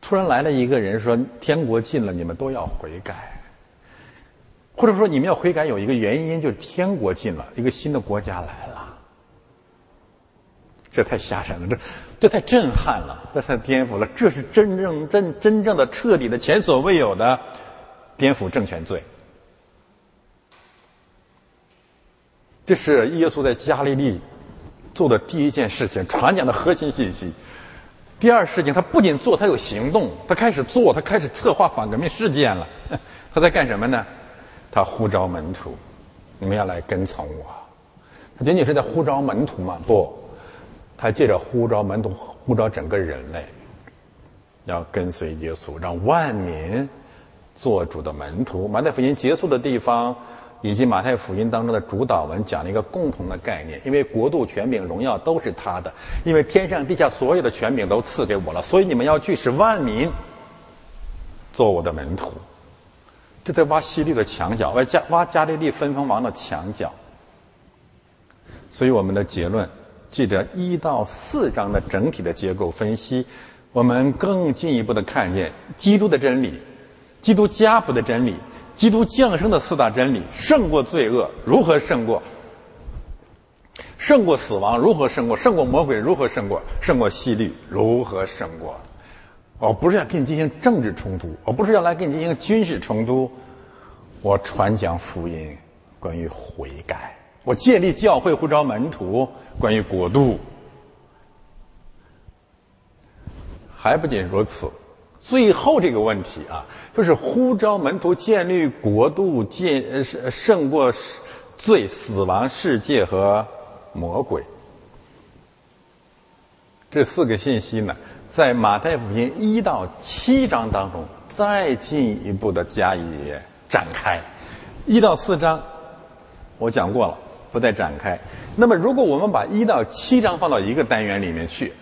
突然来了一个人说：“天国近了，你们都要悔改。”或者说，你们要悔改有一个原因，就是天国近了，一个新的国家来了。这太吓人了，这这太震撼了，这太颠覆了。这是真正真真正的彻底的前所未有的颠覆政权罪。这是耶稣在加利利做的第一件事情，传讲的核心信息。第二事情，他不仅做，他有行动，他开始做，他开始策划反革命事件了。<laughs> 他在干什么呢？他呼召门徒，你们要来跟从我。他仅仅是在呼召门徒吗？不。他借着呼召门徒，呼召整个人类，要跟随耶稣，让万民做主的门徒。马太福音结束的地方，以及马太福音当中的主导文，讲了一个共同的概念：因为国度、权柄、荣耀都是他的，因为天上地下所有的权柄都赐给我了，所以你们要去使万民做我的门徒。这在挖西利的墙角，挖加挖加利利分封王的墙角。所以我们的结论。记着一到四章的整体的结构分析，我们更进一步的看见基督的真理，基督家谱的真理，基督降生的四大真理，胜过罪恶如何胜过？胜过死亡如何胜过？胜过魔鬼如何胜过？胜过戏律如何胜过？我不是要跟你进行政治冲突，我不是要来跟你进行军事冲突，我传讲福音，关于悔改。我建立教会，呼召门徒。关于国度，还不仅如此，最后这个问题啊，就是呼召门徒建立国度，建胜胜过罪、死亡、世界和魔鬼。这四个信息呢，在马太福音一到七章当中再进一步的加以展开。一到四章，我讲过了。不再展开。那么，如果我们把一到七章放到一个单元里面去，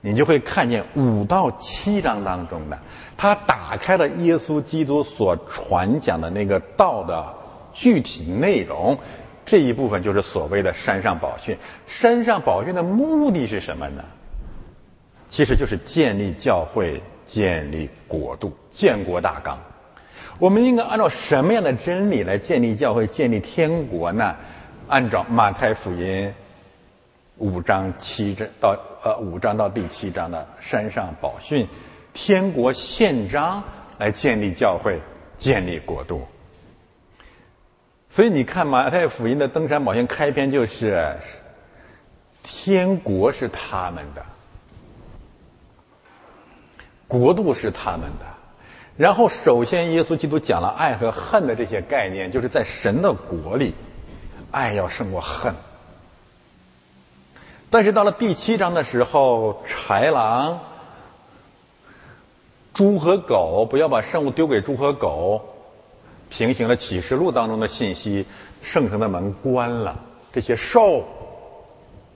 你就会看见五到七章当中的，他打开了耶稣基督所传讲的那个道的具体内容。这一部分就是所谓的山上宝训。山上宝训的目的是什么呢？其实就是建立教会、建立国度、建国大纲。我们应该按照什么样的真理来建立教会、建立天国呢？按照马太福音五章七章到呃五章到第七章的山上宝训、天国宪章来建立教会、建立国度。所以你看马太福音的登山宝训开篇就是天国是他们的，国度是他们的。然后，首先，耶稣基督讲了爱和恨的这些概念，就是在神的国里，爱要胜过恨。但是到了第七章的时候，豺狼、猪和狗，不要把圣物丢给猪和狗，平行了启示录当中的信息，圣城的门关了，这些兽，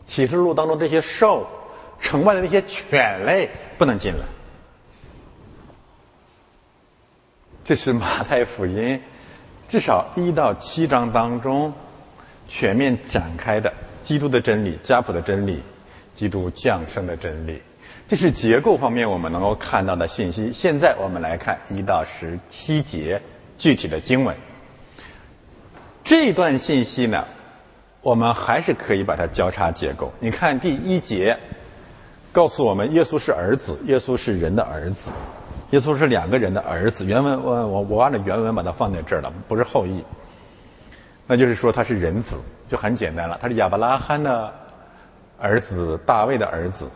启示录当中这些兽，城外的那些犬类不能进来。这是马太福音，至少一到七章当中全面展开的基督的真理、家谱的真理，基督降生的真理。这是结构方面我们能够看到的信息。现在我们来看一到十七节具体的经文。这段信息呢，我们还是可以把它交叉结构。你看第一节，告诉我们耶稣是儿子，耶稣是人的儿子，耶稣是两个人的儿子。原文我我我按照原文把它放在这儿了，不是后裔。那就是说他是人子，就很简单了。他是亚伯拉罕的儿子，大卫的儿子。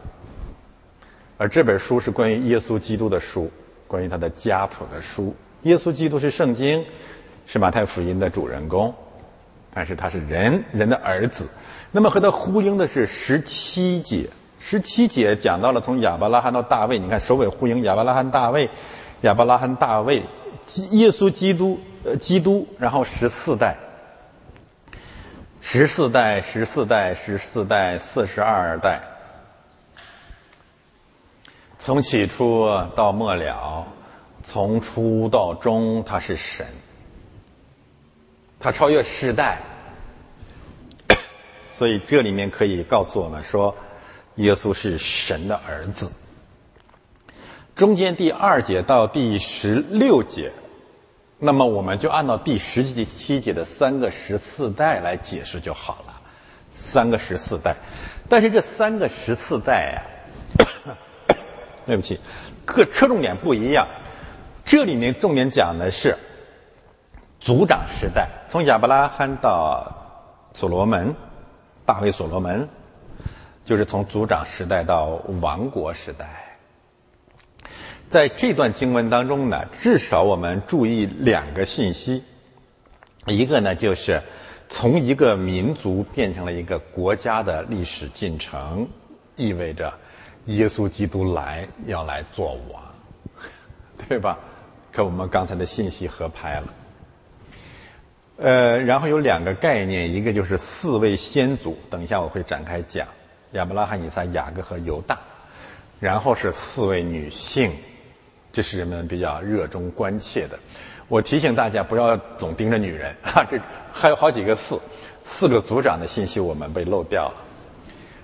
而这本书是关于耶稣基督的书，关于他的家谱的书。耶稣基督是圣经，是马太福音的主人公，但是他是人人的儿子。那么和他呼应的是十七节，十七节讲到了从亚伯拉罕到大卫，你看首尾呼应，亚伯拉罕大卫，亚伯拉罕大卫，耶稣基督，呃，基督，然后十四代。十四代，十四代，十四代，四十二代，从起初到末了，从初到终，他是神，他超越世代，<coughs> 所以这里面可以告诉我们说，耶稣是神的儿子。中间第二节到第十六节。那么我们就按照第十七节的三个十四代来解释就好了，三个十四代。但是这三个十四代呀，<coughs> 对不起，各侧重点不一样。这里面重点讲的是族长时代，从亚伯拉罕到所罗门，大卫所罗门，就是从族长时代到王国时代。在这段经文当中呢，至少我们注意两个信息，一个呢就是从一个民族变成了一个国家的历史进程，意味着耶稣基督来要来做王，对吧？跟我们刚才的信息合拍了。呃，然后有两个概念，一个就是四位先祖，等一下我会展开讲，亚伯拉罕、以撒、雅各和犹大，然后是四位女性。这是人们比较热衷关切的。我提醒大家不要总盯着女人啊，这还有好几个四，四个族长的信息我们被漏掉了。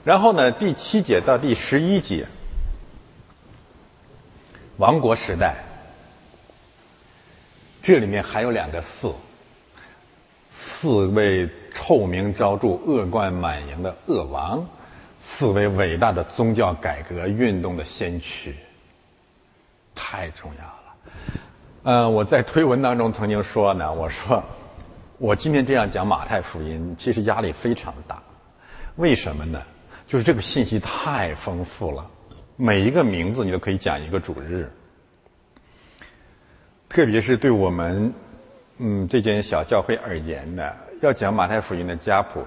然后呢，第七节到第十一节，王国时代，这里面还有两个四，四位臭名昭著、恶贯满盈的恶王，四位伟大的宗教改革运动的先驱。太重要了，嗯，我在推文当中曾经说呢，我说我今天这样讲马太福音，其实压力非常大，为什么呢？就是这个信息太丰富了，每一个名字你都可以讲一个主日，特别是对我们嗯这间小教会而言呢，要讲马太福音的家谱，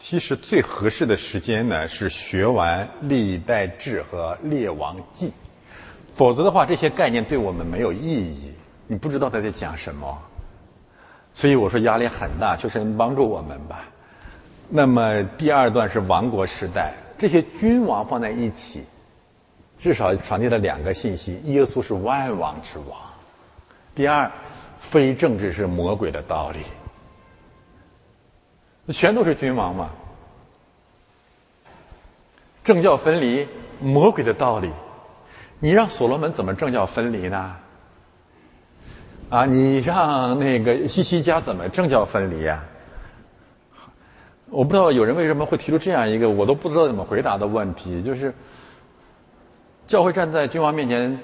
其实最合适的时间呢是学完历代志和列王记。否则的话，这些概念对我们没有意义。你不知道他在讲什么，所以我说压力很大，求神帮助我们吧。那么第二段是王国时代，这些君王放在一起，至少传递了两个信息：耶稣是万王之王；第二，非政治是魔鬼的道理。全都是君王嘛，政教分离，魔鬼的道理。你让所罗门怎么政教分离呢？啊，你让那个西西家怎么政教分离呀？我不知道有人为什么会提出这样一个我都不知道怎么回答的问题，就是教会站在君王面前，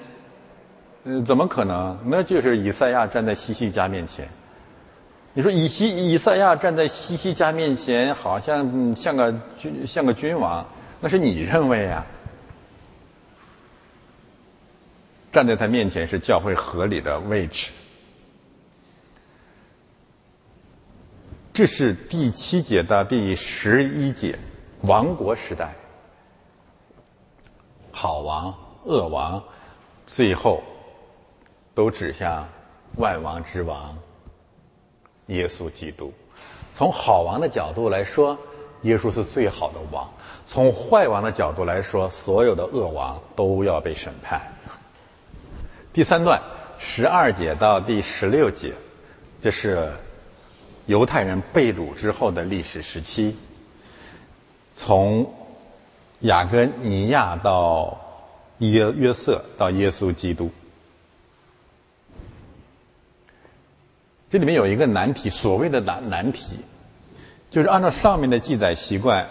嗯，怎么可能？那就是以赛亚站在西西家面前。你说以西以赛亚站在西西家面前，好像像个君像个君王，那是你认为啊？站在他面前是教会合理的位置。这是第七节到第十一节，王国时代，好王、恶王，最后都指向万王之王耶稣基督。从好王的角度来说，耶稣是最好的王；从坏王的角度来说，所有的恶王都要被审判。第三段十二节到第十六节，这是犹太人被掳之后的历史时期。从雅各尼亚到约约瑟到耶稣基督。这里面有一个难题，所谓的难难题，就是按照上面的记载习惯，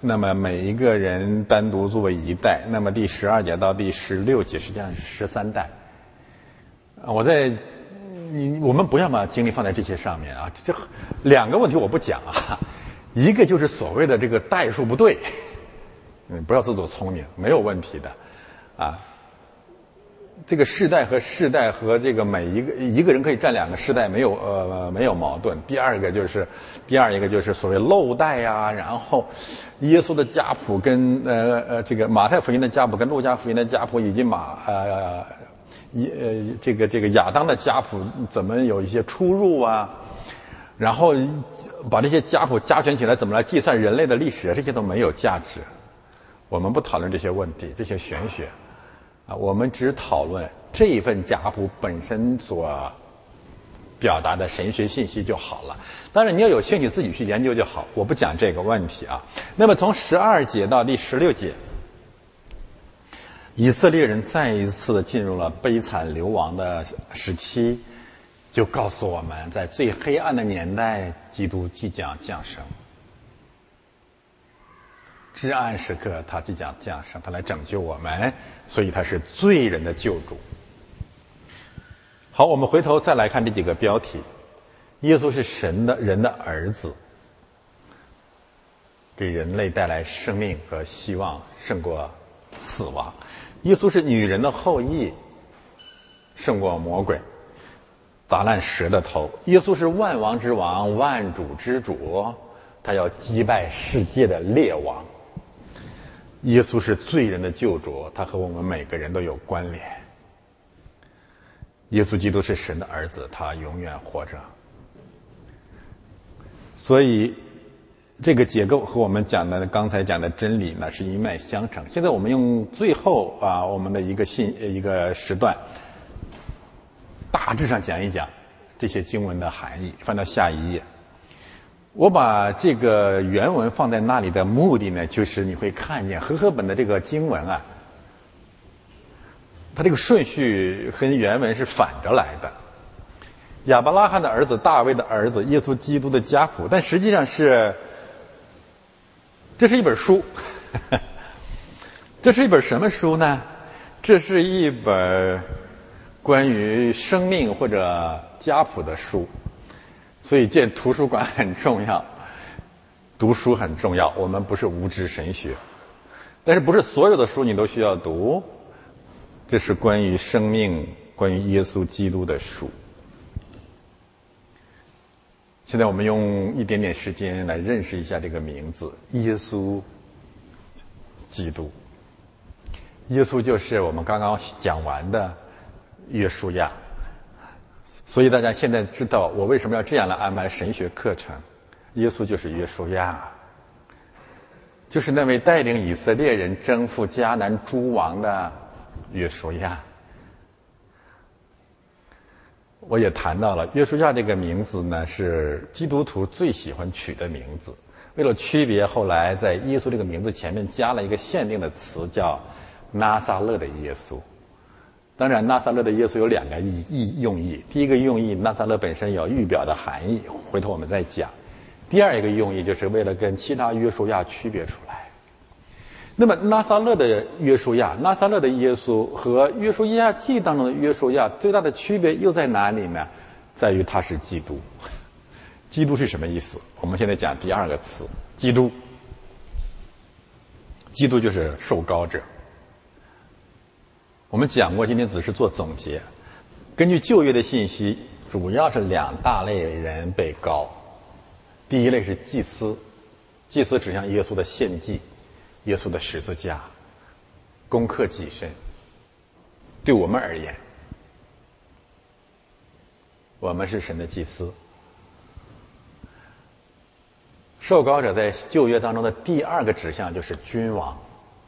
那么每一个人单独作为一代，那么第十二节到第十六节实际上是十三代。我在你我们不要把精力放在这些上面啊，这两个问题我不讲啊，一个就是所谓的这个代数不对，嗯，不要自作聪明，没有问题的，啊。这个世代和世代和这个每一个一个人可以占两个世代，没有呃没有矛盾。第二个就是第二一个就是所谓漏代呀，然后耶稣的家谱跟呃呃这个马太福音的家谱跟路加福音的家谱以及马呃一呃这个这个亚当的家谱怎么有一些出入啊？然后把这些家谱加权起来，怎么来计算人类的历史？这些都没有价值。我们不讨论这些问题，这些玄学。啊，我们只讨论这一份家谱本身所表达的神学信息就好了。当然，你要有兴趣自己去研究就好。我不讲这个问题啊。那么，从十二节到第十六节，以色列人再一次进入了悲惨流亡的时期，就告诉我们在最黑暗的年代，基督即将降生。至暗时刻，他即将降生，他来拯救我们，所以他是罪人的救主。好，我们回头再来看这几个标题：耶稣是神的人的儿子，给人类带来生命和希望，胜过死亡；耶稣是女人的后裔，胜过魔鬼，砸烂蛇的头；耶稣是万王之王，万主之主，他要击败世界的列王。耶稣是罪人的救主，他和我们每个人都有关联。耶稣基督是神的儿子，他永远活着。所以，这个结构和我们讲的刚才讲的真理呢是一脉相承。现在我们用最后啊我们的一个信一个时段，大致上讲一讲这些经文的含义。翻到下一页。我把这个原文放在那里的目的呢，就是你会看见和合本的这个经文啊，它这个顺序和原文是反着来的。亚伯拉罕的儿子、大卫的儿子、耶稣基督的家谱，但实际上是，这是一本书，<laughs> 这是一本什么书呢？这是一本关于生命或者家谱的书。所以建图书馆很重要，读书很重要。我们不是无知神学，但是不是所有的书你都需要读。这是关于生命、关于耶稣基督的书。现在我们用一点点时间来认识一下这个名字——耶稣基督。耶稣就是我们刚刚讲完的约书亚。所以大家现在知道我为什么要这样来安排神学课程。耶稣就是约书亚，就是那位带领以色列人征服迦南诸王的约书亚。我也谈到了约书亚这个名字呢，是基督徒最喜欢取的名字。为了区别，后来在耶稣这个名字前面加了一个限定的词，叫拿撒勒的耶稣。当然，纳撒勒的耶稣有两个意意用意。第一个用意，纳撒勒本身有预表的含义，回头我们再讲。第二一个用意，就是为了跟其他约书亚区别出来。那么，纳撒勒的约书亚，纳撒勒的耶稣和约书亚记当中的约书亚最大的区别又在哪里呢？在于他是基督。<laughs> 基督是什么意思？我们现在讲第二个词，基督。基督就是受膏者。我们讲过，今天只是做总结。根据旧约的信息，主要是两大类人被告。第一类是祭司，祭司指向耶稣的献祭，耶稣的十字架，攻克己身。对我们而言，我们是神的祭司。受膏者在旧约当中的第二个指向就是君王，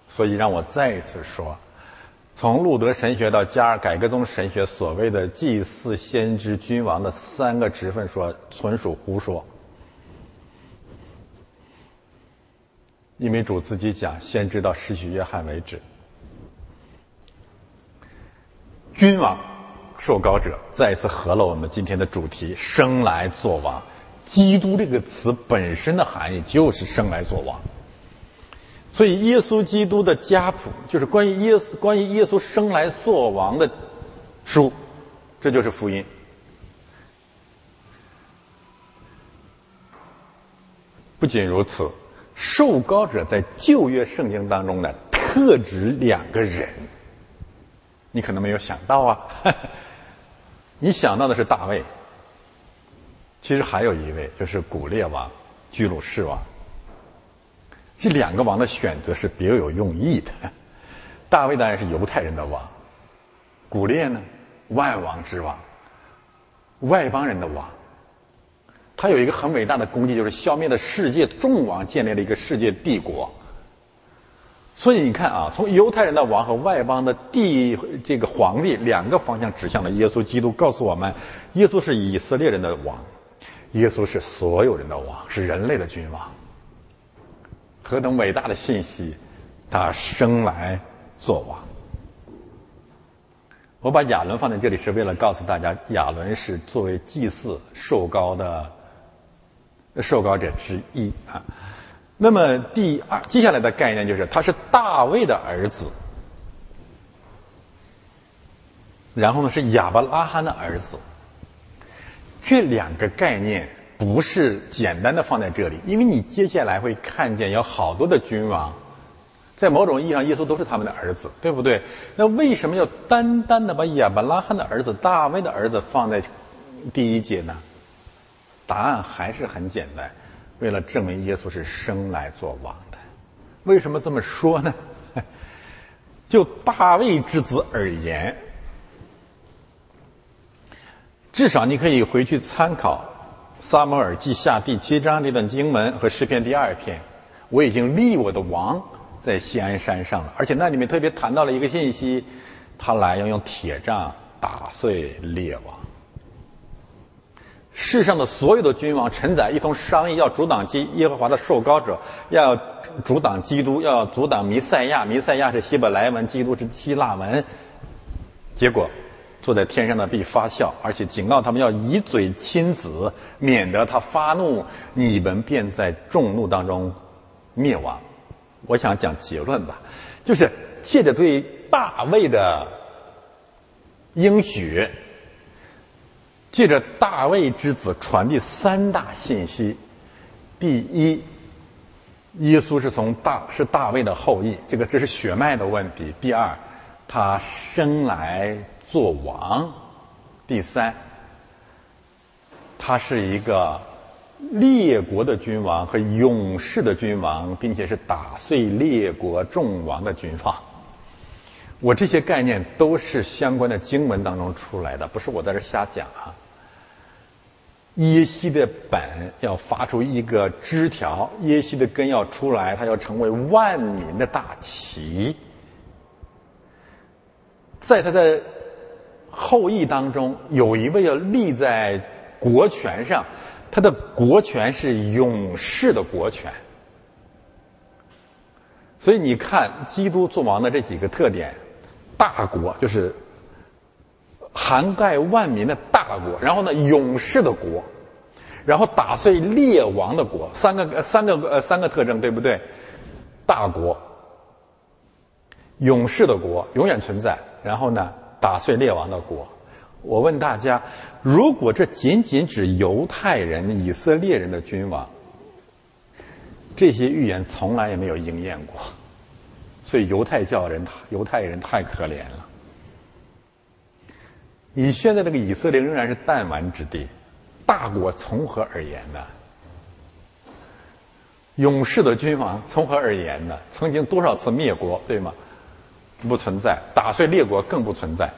所以让我再一次说。从路德神学到加尔改革宗神学，所谓的祭祀、先知、君王的三个职分，说纯属胡说。因为主自己讲，先知到失去约翰为止。君王、受膏者，再一次合了我们今天的主题：生来做王。基督这个词本身的含义就是生来做王。所以，耶稣基督的家谱就是关于耶稣、关于耶稣生来做王的书，这就是福音。不仅如此，受膏者在旧约圣经当中呢，特指两个人。你可能没有想到啊，<laughs> 你想到的是大卫，其实还有一位就是古列王、居鲁士王。这两个王的选择是别有用意的。大卫当然是犹太人的王，古列呢，万王之王，外邦人的王。他有一个很伟大的功绩，就是消灭了世界众王，建立了一个世界帝国。所以你看啊，从犹太人的王和外邦的帝这个皇帝两个方向指向了耶稣基督，告诉我们，耶稣是以色列人的王，耶稣是所有人的王，是人类的君王。何等伟大的信息！他生来做王。我把亚伦放在这里，是为了告诉大家，亚伦是作为祭祀受膏的。受膏者之一啊，那么第二，接下来的概念就是他是大卫的儿子，然后呢是亚伯拉罕的儿子。这两个概念不是简单的放在这里，因为你接下来会看见有好多的君王，在某种意义上，耶稣都是他们的儿子，对不对？那为什么要单单的把亚伯拉罕的儿子大卫的儿子放在第一节呢？答案还是很简单，为了证明耶稣是生来做王的。为什么这么说呢？<laughs> 就大卫之子而言，至少你可以回去参考《撒母耳记下》第七章这段经文和诗篇第二篇。我已经立我的王在锡安山上了，而且那里面特别谈到了一个信息：他来要用铁杖打碎列王。世上的所有的君王、臣宰一同商议，要阻挡基耶和华的受膏者，要阻挡基督，要阻挡弥赛亚。弥赛亚是希伯来文，基督是希腊文。结果，坐在天上的必发笑，而且警告他们要以嘴亲子，免得他发怒，你们便在众怒当中灭亡。我想讲结论吧，就是借着对大卫的应许。借着大卫之子传递三大信息：第一，耶稣是从大是大卫的后裔，这个这是血脉的问题；第二，他生来做王；第三，他是一个列国的君王和勇士的君王，并且是打碎列国众王的君王。我这些概念都是相关的经文当中出来的，不是我在这瞎讲啊。耶西的本要发出一个枝条，耶西的根要出来，他要成为万民的大旗。在他的后裔当中，有一位要立在国权上，他的国权是勇士的国权。所以你看，基督做王的这几个特点，大国就是。涵盖万民的大国，然后呢，勇士的国，然后打碎列王的国，三个三个呃三个特征，对不对？大国，勇士的国永远存在，然后呢，打碎列王的国。我问大家，如果这仅仅指犹太人、以色列人的君王，这些预言从来也没有应验过，所以犹太教人、犹太人太可怜了。你现在这个以色列仍然是弹丸之地，大国从何而言呢？勇士的君王从何而言呢？曾经多少次灭国，对吗？不存在，打碎列国更不存在。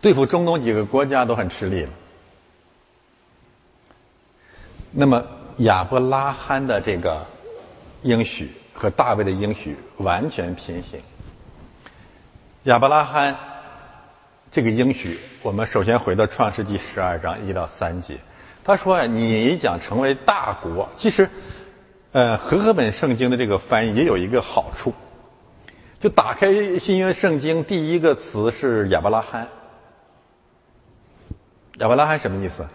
对付中东几个国家都很吃力了。那么亚伯拉罕的这个应许和大卫的应许完全平行。亚伯拉罕。这个应许，我们首先回到创世纪十二章一到三节。他说：“啊你将成为大国，其实呃，和合本圣经的这个翻译也有一个好处，就打开新约圣经，第一个词是亚伯拉罕。亚伯拉罕什么意思？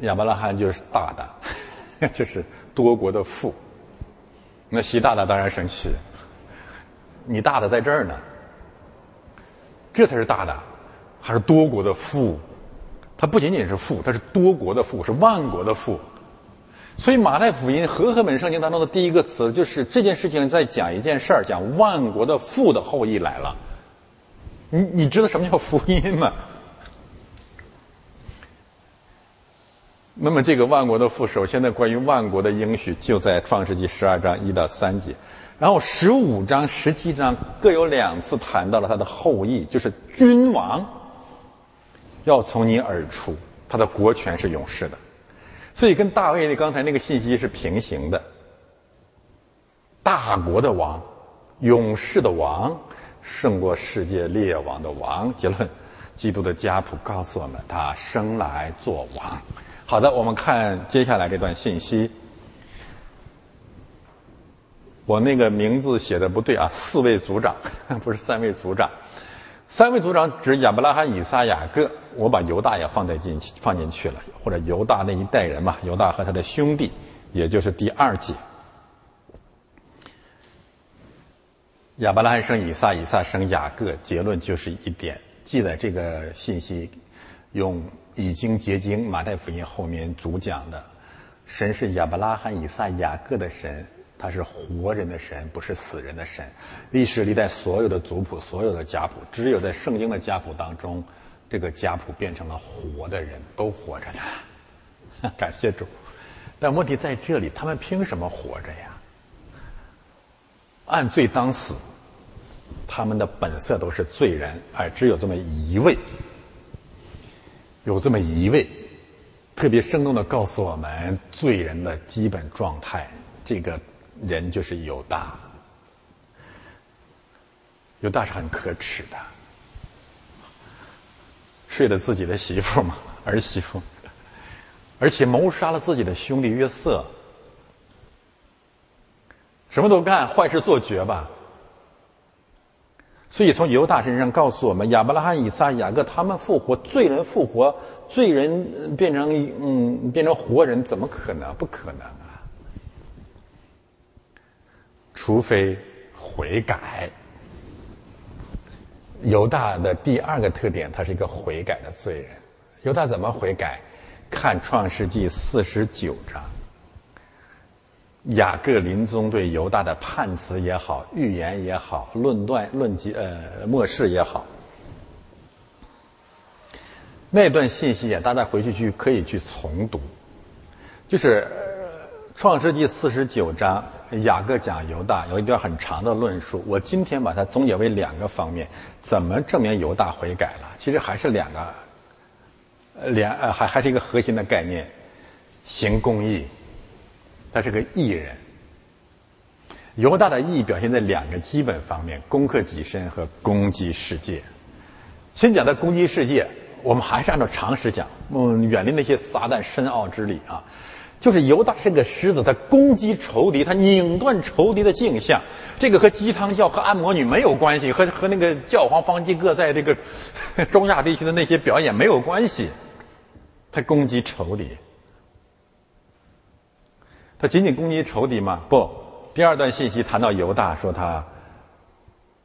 亚伯拉罕就是大大，<laughs> 就是多国的父。那习大大当然生气，你大的在这儿呢，这才是大大，还是多国的父。他不仅仅是父，他是多国的父，是万国的父。所以马太福音和合本圣经当中的第一个词，就是这件事情在讲一件事儿，讲万国的父的后裔来了。你你知道什么叫福音吗？那么这个万国的父，首先呢，关于万国的应许就在创世纪十二章一到三节，然后十五章、十七章各有两次谈到了他的后裔，就是君王。要从你而出，他的国权是永世的，所以跟大卫的刚才那个信息是平行的。大国的王，勇士的王，胜过世界列王的王。结论，基督的家谱告诉我们，他生来做王。好的，我们看接下来这段信息。我那个名字写的不对啊，四位族长，<laughs> 不是三位族长。三位族长指亚伯拉罕、以撒、雅各，我把犹大也放在进去放进去了，或者犹大那一代人嘛，犹大和他的兄弟，也就是第二节。亚伯拉罕生以撒，以撒生雅各，结论就是一点，记载这个信息，用已经结晶马太福音后面主讲的，神是亚伯拉罕、以撒、雅各的神。他是活人的神，不是死人的神。历史历代所有的族谱、所有的家谱，只有在圣经的家谱当中，这个家谱变成了活的人，都活着的。<laughs> 感谢主。但问题在这里，他们凭什么活着呀？按罪当死，他们的本色都是罪人，而只有这么一位，有这么一位，特别生动的告诉我们罪人的基本状态。这个。人就是犹大，犹大是很可耻的，睡了自己的媳妇嘛，<laughs> 儿媳妇，而且谋杀了自己的兄弟约瑟，什么都干，坏事做绝吧。所以从犹大身上告诉我们，亚伯拉罕、以撒、雅各他们复活，罪人复活，罪人变成嗯变成活人，怎么可能？不可能。除非悔改，犹大的第二个特点，他是一个悔改的罪人。犹大怎么悔改？看创世纪四十九章，雅各临终对犹大的判词也好，预言也好，论断论及呃末世也好，那段信息啊，大家回去去可以去重读，就是创世纪四十九章。雅各讲犹大有一段很长的论述，我今天把它总结为两个方面：怎么证明犹大悔改了？其实还是两个，两呃还还是一个核心的概念：行公义，他是个义人。犹大的义表现在两个基本方面：攻克己身和攻击世界。先讲的攻击世界，我们还是按照常识讲，嗯，远离那些撒旦深奥之理啊。就是犹大是个狮子，他攻击仇敌，他拧断仇敌的镜像。这个和鸡汤教和按摩女没有关系，和和那个教皇方济各在这个 <laughs> 中亚地区的那些表演没有关系。他攻击仇敌，他仅仅攻击仇敌吗？不。第二段信息谈到犹大，说他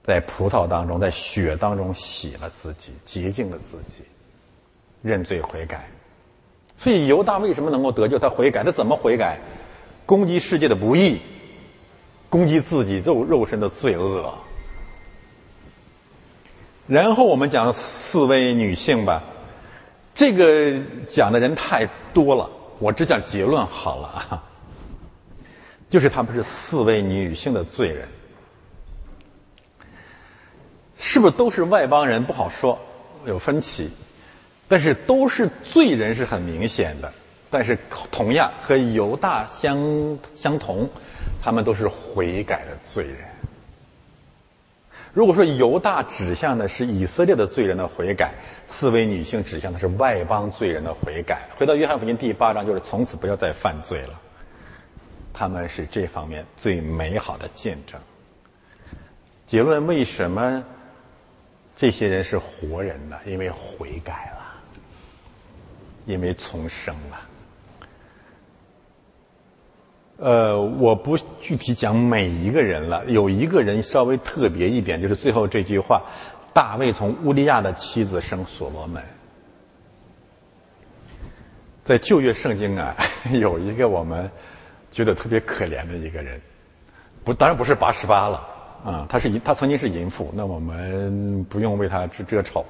在葡萄当中，在血当中洗了自己，洁净了自己，认罪悔改。所以犹大为什么能够得救？他悔改，他怎么悔改？攻击世界的不义，攻击自己肉肉身的罪恶。然后我们讲四位女性吧，这个讲的人太多了，我只讲结论好了啊。就是他们是四位女性的罪人，是不是都是外邦人？不好说，有分歧。但是都是罪人是很明显的，但是同样和犹大相相同，他们都是悔改的罪人。如果说犹大指向的是以色列的罪人的悔改，四位女性指向的是外邦罪人的悔改。回到约翰福音第八章，就是从此不要再犯罪了。他们是这方面最美好的见证。结论：为什么这些人是活人呢？因为悔改了，因为重生了。呃，我不具体讲每一个人了。有一个人稍微特别一点，就是最后这句话：大卫从乌利亚的妻子生所罗门。在旧约圣经啊，<laughs> 有一个我们觉得特别可怜的一个人，不，当然不是八十八了啊，他是他曾经是淫妇，那我们不用为他遮遮丑。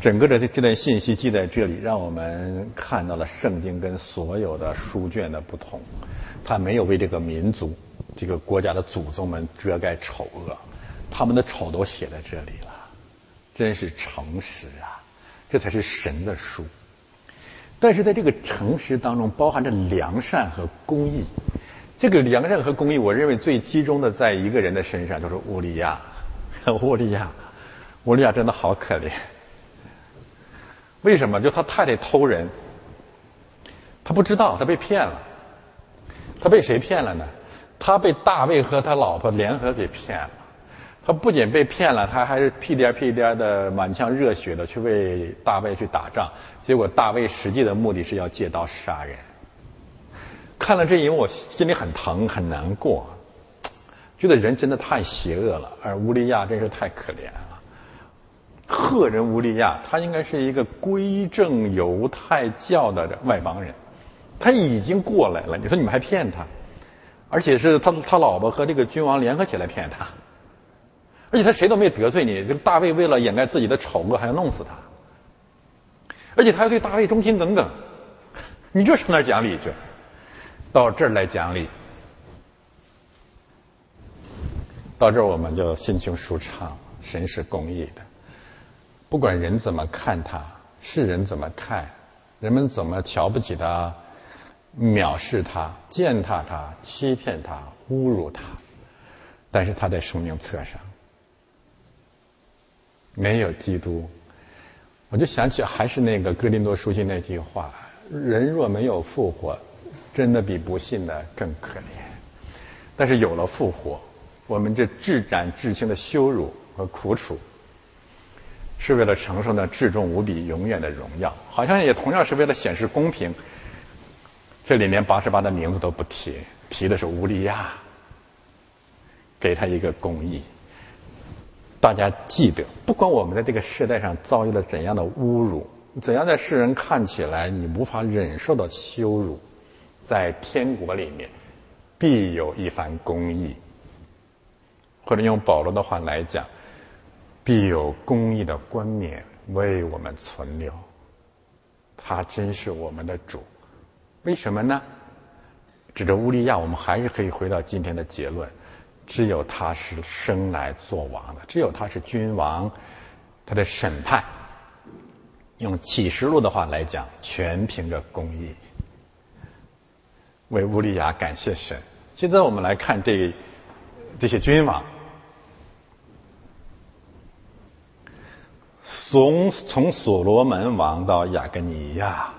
整个的这这段信息记在这里，让我们看到了圣经跟所有的书卷的不同。他没有为这个民族、这个国家的祖宗们遮盖丑恶，他们的丑都写在这里了，真是诚实啊！这才是神的书。但是在这个诚实当中，包含着良善和公义。这个良善和公义，我认为最集中的在一个人的身上，就是乌利亚。<laughs> 乌利亚，乌利亚真的好可怜。为什么？就他太太偷人，他不知道，他被骗了。他被谁骗了呢？他被大卫和他老婆联合给骗了。他不仅被骗了，他还是屁颠屁颠的满腔热血的去为大卫去打仗。结果大卫实际的目的是要借刀杀人。看了这一幕，我心里很疼很难过，觉得人真的太邪恶了。而乌利亚真是太可怜了。赫人乌利亚，他应该是一个归正犹太教的外邦人。他已经过来了，你说你们还骗他，而且是他他老婆和这个君王联合起来骗他，而且他谁都没得罪你，这个大卫为了掩盖自己的丑恶，还要弄死他，而且他还对大卫忠心耿耿，你这上哪讲理去？到这儿来讲理，到这儿我们就心情舒畅，神是公义的，不管人怎么看他，世人怎么看，人们怎么瞧不起他。藐视他、践踏他、欺骗他、侮辱他，但是他在生命册上没有基督，我就想起还是那个哥林多书信那句话：人若没有复活，真的比不信的更可怜。但是有了复活，我们这至斩至轻的羞辱和苦楚，是为了承受那至重无比、永远的荣耀，好像也同样是为了显示公平。这里面八十八的名字都不提，提的是乌利亚，给他一个公义。大家记得，不管我们在这个时代上遭遇了怎样的侮辱，怎样在世人看起来你无法忍受的羞辱，在天国里面必有一番公义，或者用保罗的话来讲，必有公义的冠冕为我们存留。他真是我们的主。为什么呢？指着乌利亚，我们还是可以回到今天的结论：只有他是生来做王的，只有他是君王，他的审判，用启示录的话来讲，全凭着公义。为乌利亚感谢神。现在我们来看这这些君王，从从所罗门王到亚根尼亚。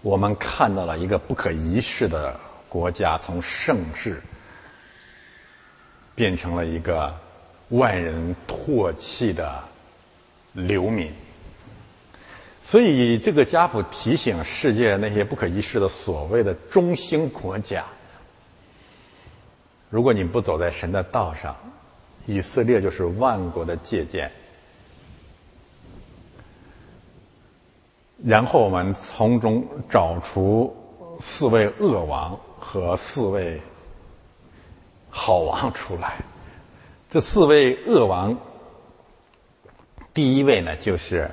我们看到了一个不可一世的国家从盛世变成了一个万人唾弃的流民，所以这个家谱提醒世界那些不可一世的所谓的中兴国家：如果你不走在神的道上，以色列就是万国的借鉴。然后我们从中找出四位恶王和四位好王出来。这四位恶王，第一位呢就是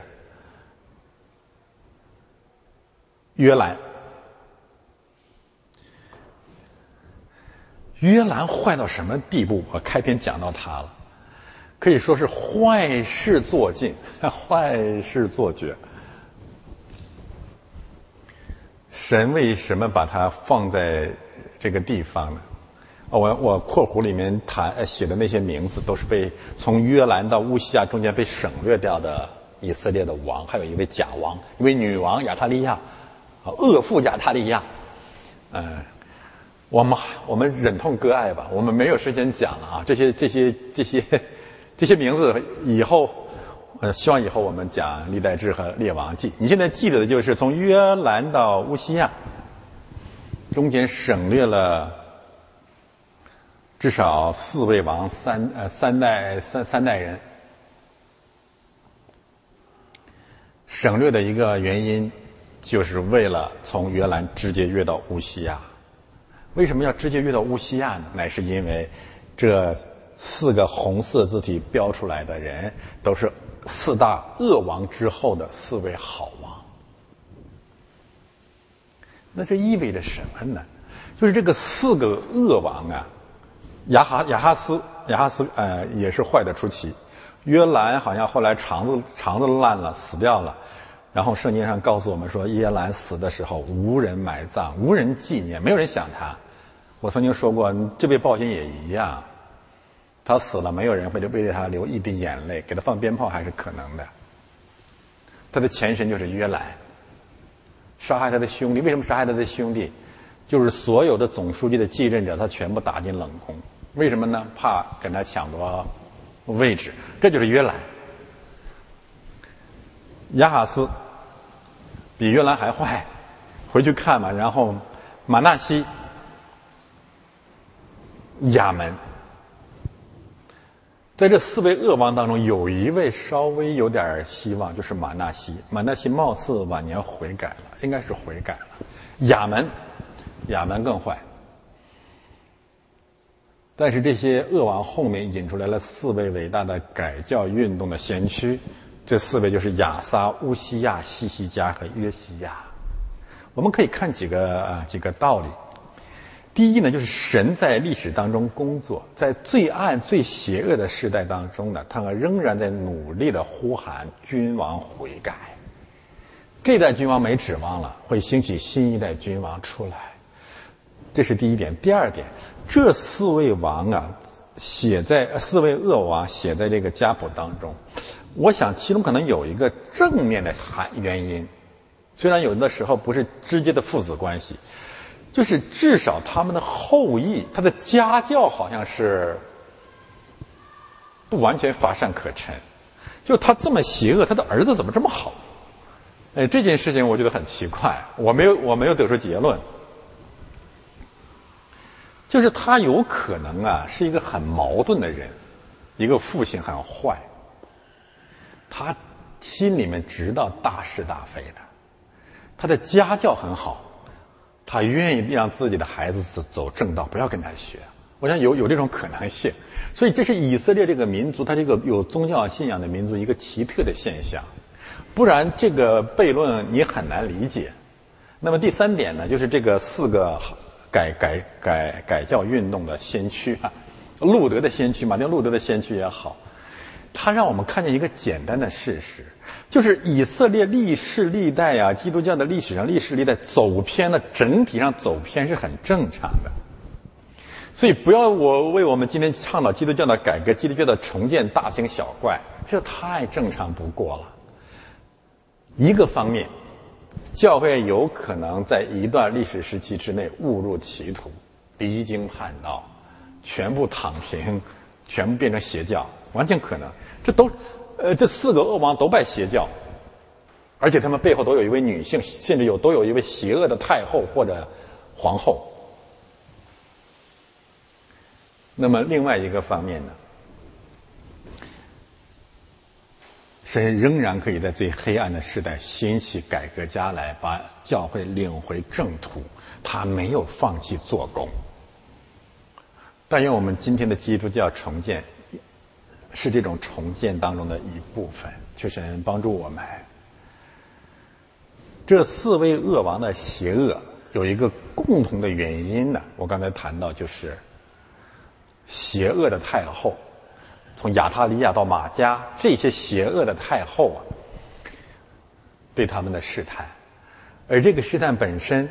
约兰。约兰坏到什么地步？我开篇讲到他了，可以说是坏事做尽，<laughs> 坏事做绝。神为什么把它放在这个地方呢？我我括弧里面谈写的那些名字，都是被从约兰到乌西亚中间被省略掉的以色列的王，还有一位假王，一位女王亚塔利亚，啊，恶妇亚塔利亚，嗯，我们我们忍痛割爱吧，我们没有时间讲了啊，这些这些这些 <laughs> 这些名字以后，呃，希望以后我们讲历代志和列王记，你现在记得的就是从约兰到乌西亚，中间省略了。至少四位王三呃三代三三代人，省略的一个原因，就是为了从约兰直接越到乌西亚。为什么要直接越到乌西亚呢？乃是因为这四个红色字体标出来的人，都是四大恶王之后的四位好王。那这意味着什么呢？就是这个四个恶王啊。亚哈亚哈斯亚哈斯呃也是坏的出奇，约兰好像后来肠子肠子烂了死掉了，然后圣经上告诉我们说耶兰死的时候无人埋葬无人纪念没有人想他，我曾经说过这位暴君也一样，他死了没有人会为他流一滴眼泪给他放鞭炮还是可能的，他的前身就是约兰，杀害他的兄弟为什么杀害他的兄弟，就是所有的总书记的继任者他全部打进冷宫。为什么呢？怕跟他抢夺位置，这就是约兰。亚哈斯比约兰还坏，回去看吧。然后马纳西、亚门，在这四位恶王当中，有一位稍微有点希望，就是马纳西。马纳西貌似晚年悔改了，应该是悔改了。亚门，亚门更坏。但是这些恶王后面引出来了四位伟大的改教运动的先驱，这四位就是亚撒、乌西亚、西西加和约西亚。我们可以看几个啊几个道理。第一呢，就是神在历史当中工作，在最暗、最邪恶的时代当中呢，他仍然在努力的呼喊君王悔改。这代君王没指望了，会兴起新一代君王出来。这是第一点。第二点。这四位王啊，写在四位恶王写在这个家谱当中，我想其中可能有一个正面的含原因，虽然有的时候不是直接的父子关系，就是至少他们的后裔，他的家教好像是不完全乏善可陈，就他这么邪恶，他的儿子怎么这么好？哎，这件事情我觉得很奇怪，我没有我没有得出结论。就是他有可能啊，是一个很矛盾的人，一个父亲很坏，他心里面知道大是大非的，他的家教很好，他愿意让自己的孩子走走正道，不要跟他学。我想有有这种可能性，所以这是以色列这个民族，他这个有宗教信仰的民族一个奇特的现象，不然这个悖论你很难理解。那么第三点呢，就是这个四个。改改改改教运动的先驱啊，路德的先驱，马丁路德的先驱也好，他让我们看见一个简单的事实，就是以色列历世历代啊，基督教的历史上历史历代走偏了，整体上走偏是很正常的。所以不要我为我们今天倡导基督教的改革、基督教的重建大惊小怪，这太正常不过了。一个方面。教会有可能在一段历史时期之内误入歧途，离经叛道，全部躺平，全部变成邪教，完全可能。这都，呃，这四个恶王都拜邪教，而且他们背后都有一位女性，甚至有都有一位邪恶的太后或者皇后。那么另外一个方面呢？神仍然可以在最黑暗的时代兴起改革家来，把教会领回正途。他没有放弃做工。但愿我们今天的基督教重建是这种重建当中的一部分。求神帮助我们。这四位恶王的邪恶有一个共同的原因呢，我刚才谈到就是邪恶的太后。从亚塔利亚到马加，这些邪恶的太后啊，对他们的试探，而这个试探本身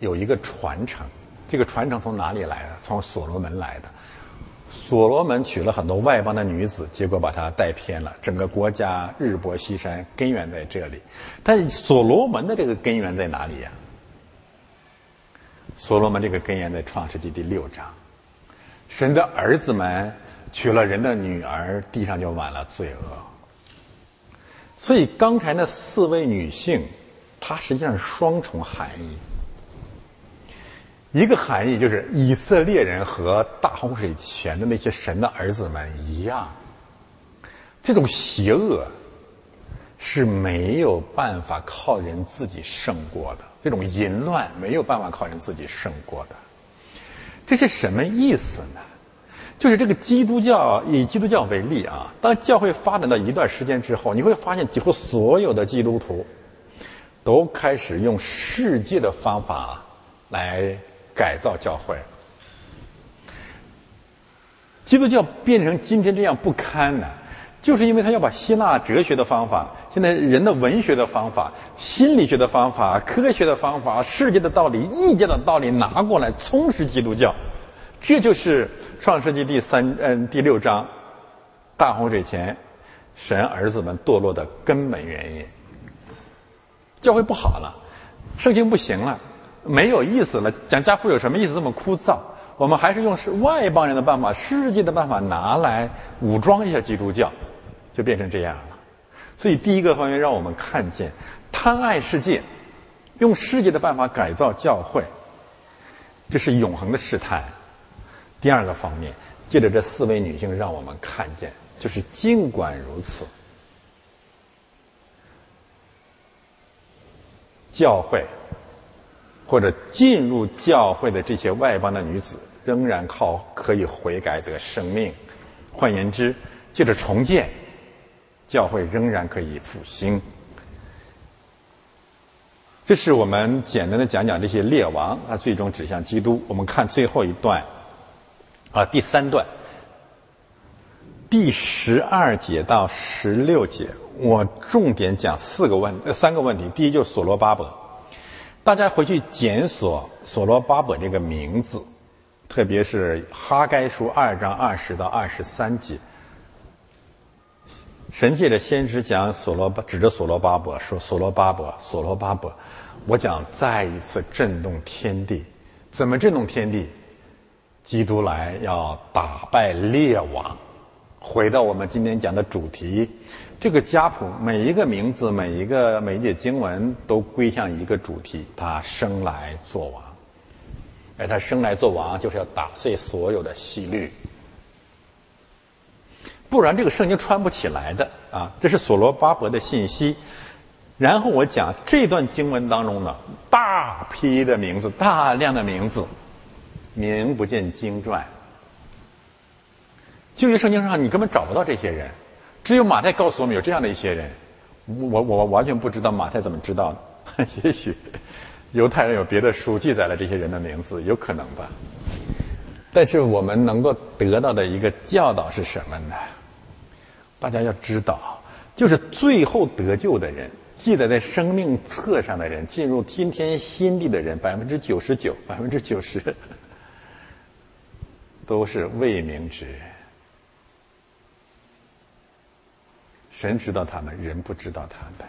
有一个传承，这个传承从哪里来的？从所罗门来的。所罗门娶了很多外邦的女子，结果把他带偏了，整个国家日薄西山，根源在这里。但所罗门的这个根源在哪里呀？所罗门这个根源在创世纪第六章，神的儿子们娶了人的女儿，地上就满了罪恶。所以刚才那四位女性，它实际上是双重含义。一个含义就是以色列人和大洪水前的那些神的儿子们一样，这种邪恶是没有办法靠人自己胜过的，这种淫乱没有办法靠人自己胜过的。这是什么意思呢？就是这个基督教以基督教为例啊，当教会发展到一段时间之后，你会发现几乎所有的基督徒都开始用世界的方法来。改造教会，基督教变成今天这样不堪呢，就是因为他要把希腊哲学的方法、现在人的文学的方法、心理学的方法、科学的方法、世界的道理、异界的道理拿过来充实基督教，这就是创世纪第三嗯第六章大洪水前神儿子们堕落的根本原因。教会不好了，圣经不行了。没有意思了，讲家谱有什么意思？这么枯燥。我们还是用是外邦人的办法、世界的办法拿来武装一下基督教，就变成这样了。所以第一个方面让我们看见贪爱世界，用世界的办法改造教会，这是永恒的试探。第二个方面，借着这四位女性让我们看见，就是尽管如此，教会。或者进入教会的这些外邦的女子，仍然靠可以悔改得生命。换言之，借着重建，教会仍然可以复兴。这是我们简单的讲讲这些列王，他最终指向基督。我们看最后一段，啊，第三段，第十二节到十六节，我重点讲四个问呃，三个问题。第一就是所罗巴伯。大家回去检索所罗巴伯这个名字，特别是哈该书二章二十到二十三节，神借着先知讲所罗巴，指着所罗巴伯说：“所罗巴伯，所罗巴伯，我讲再一次震动天地，怎么震动天地？基督来要打败列王，回到我们今天讲的主题。”这个家谱每一个名字，每一个每一节经文都归向一个主题：他生来做王。而他生来做王，就是要打碎所有的细律，不然这个圣经穿不起来的啊！这是所罗巴伯的信息。然后我讲这段经文当中呢，大批的名字，大量的名字，名不见经传。旧约圣经上你根本找不到这些人。只有马太告诉我们有这样的一些人，我我完全不知道马太怎么知道的。<laughs> 也许犹太人有别的书记载了这些人的名字，有可能吧。但是我们能够得到的一个教导是什么呢？大家要知道，就是最后得救的人，记载在生命册上的人，进入天天新地的人，百分之九十九，百分之九十 <laughs> 都是未明之人。神知道他们，人不知道他们。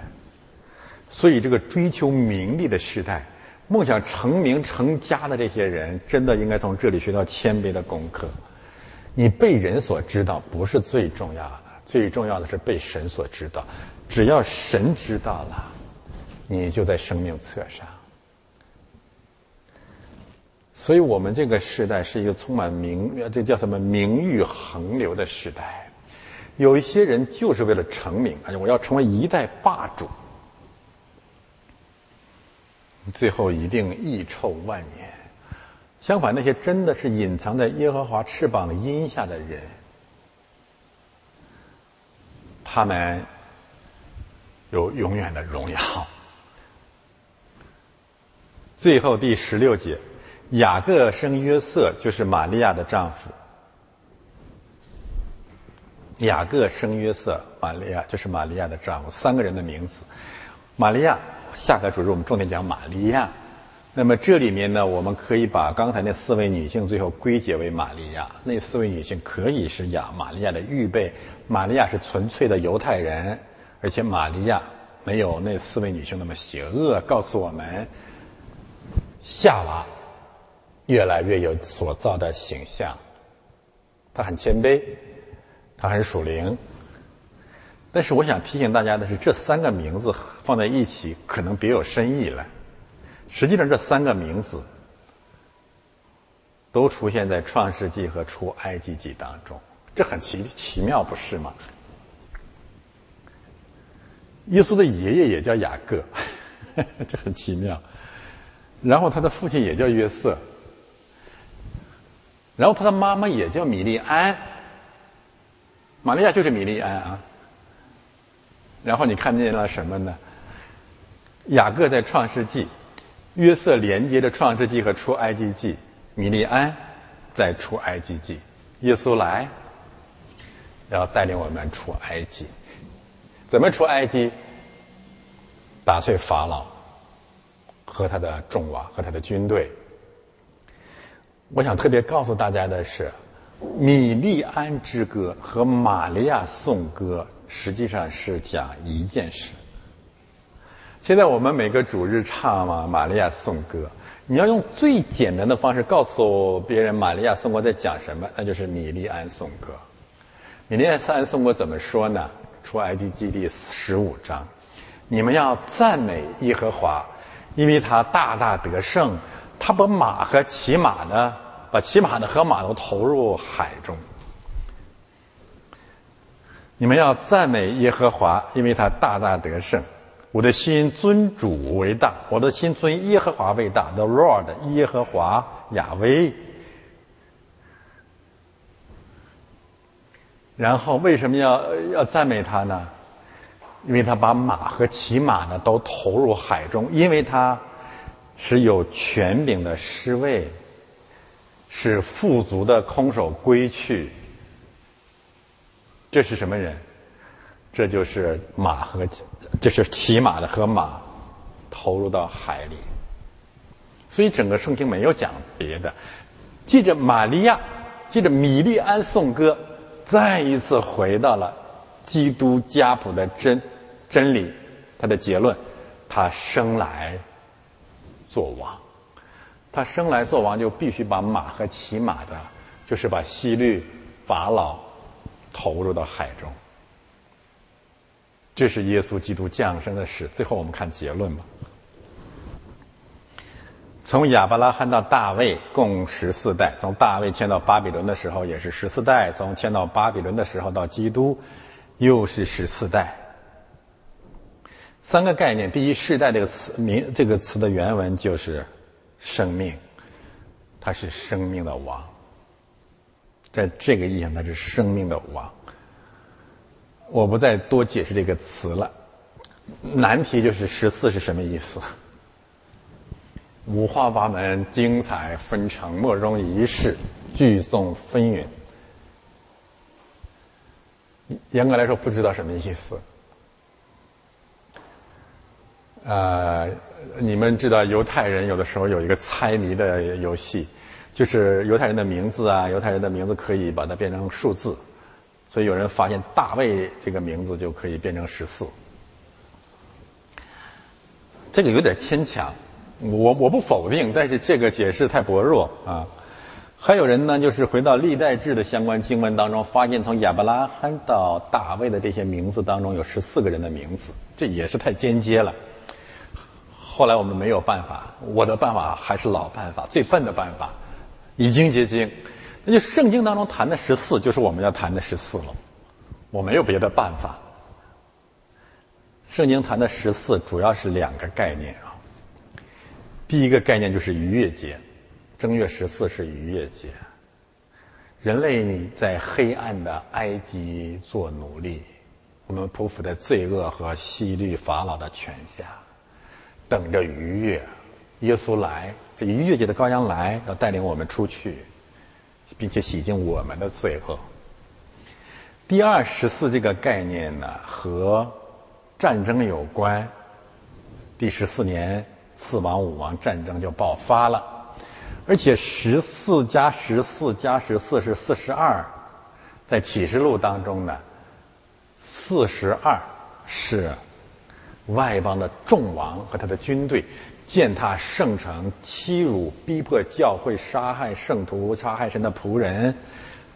所以，这个追求名利的时代，梦想成名成家的这些人，真的应该从这里学到谦卑的功课。你被人所知道不是最重要的，最重要的是被神所知道。只要神知道了，你就在生命册上。所以我们这个时代是一个充满名，这叫什么名誉横流的时代。有一些人就是为了成名，而且我要成为一代霸主，最后一定遗臭万年。相反，那些真的是隐藏在耶和华翅膀荫下的人，他们有永远的荣耀。最后第十六节，雅各生约瑟，就是玛利亚的丈夫。雅各生约瑟，玛利亚就是玛利亚的丈夫，三个人的名字。玛利亚，下个主日我们重点讲玛利亚。那么这里面呢，我们可以把刚才那四位女性最后归结为玛利亚。那四位女性可以是亚玛利亚的预备。玛利亚是纯粹的犹太人，而且玛利亚没有那四位女性那么邪恶。告诉我们，夏娃越来越有所造的形象，她很谦卑，她很属灵。但是我想提醒大家的是，这三个名字放在一起，可能别有深意了。实际上，这三个名字都出现在《创世纪》和《出埃及记》当中，这很奇奇妙，不是吗？耶稣的爷爷也叫雅各，<laughs> 这很奇妙。然后他的父亲也叫约瑟，然后他的妈妈也叫米利安，玛利亚就是米利安啊。然后你看见了什么呢？雅各在《创世纪》。约瑟连接着创世纪和出埃及记，米利安在出埃及记，耶稣来要带领我们出埃及，怎么出埃及？打碎法老和他的众王和他的军队。我想特别告诉大家的是，米利安之歌和玛利亚颂歌实际上是讲一件事。现在我们每个主日唱嘛，玛利亚颂歌。你要用最简单的方式告诉别人玛利亚颂歌在讲什么，那就是米利安颂歌。米利安颂歌怎么说呢？出埃及记第十五章，你们要赞美耶和华，因为他大大得胜，他把马和骑马呢，把骑马的和马都投入海中。你们要赞美耶和华，因为他大大得胜。我的心尊主为大，我的心尊耶和华为大。The Lord，耶和华亚威。然后为什么要要赞美他呢？因为他把马和骑马的都投入海中，因为他是有权柄的侍卫，是富足的空手归去。这是什么人？这就是马和，就是骑马的和马投入到海里，所以整个圣经没有讲别的。记着玛利亚，记着米利安颂歌，再一次回到了基督家谱的真真理，他的结论，他生来做王，他生来做王就必须把马和骑马的，就是把西律法老投入到海中。这是耶稣基督降生的事。最后，我们看结论吧。从亚伯拉罕到大卫，共十四代；从大卫迁到巴比伦的时候，也是十四代；从迁到巴比伦的时候到基督，又是十四代。三个概念。第一，世代这个词名，这个词的原文就是生命，它是生命的王。在这个意义上，它是生命的王。我不再多解释这个词了。难题就是十四是什么意思？五花八门，精彩纷呈，莫衷一是，聚众纷纭。严格来说，不知道什么意思。呃，你们知道犹太人有的时候有一个猜谜的游戏，就是犹太人的名字啊，犹太人的名字可以把它变成数字。所以有人发现大卫这个名字就可以变成十四，这个有点牵强，我我不否定，但是这个解释太薄弱啊。还有人呢，就是回到历代志的相关经文当中，发现从亚伯拉罕到大卫的这些名字当中有十四个人的名字，这也是太间接了。后来我们没有办法，我的办法还是老办法，最笨的办法，已经结晶。那就圣经当中谈的十四，就是我们要谈的十四了。我没有别的办法。圣经谈的十四主要是两个概念啊。第一个概念就是逾越节，正月十四是逾越节。人类在黑暗的埃及做奴隶，我们匍匐在罪恶和西律法老的权下，等着逾越。耶稣来，这逾越节的羔羊来，要带领我们出去。并且洗净我们的罪恶。第二十四这个概念呢，和战争有关。第十四年四王五王战争就爆发了。而且十四加十四加十四是四十二，在启示录当中呢，四十二是外邦的众王和他的军队践踏圣城、欺辱、逼迫教会、杀害圣徒、杀害神的仆人、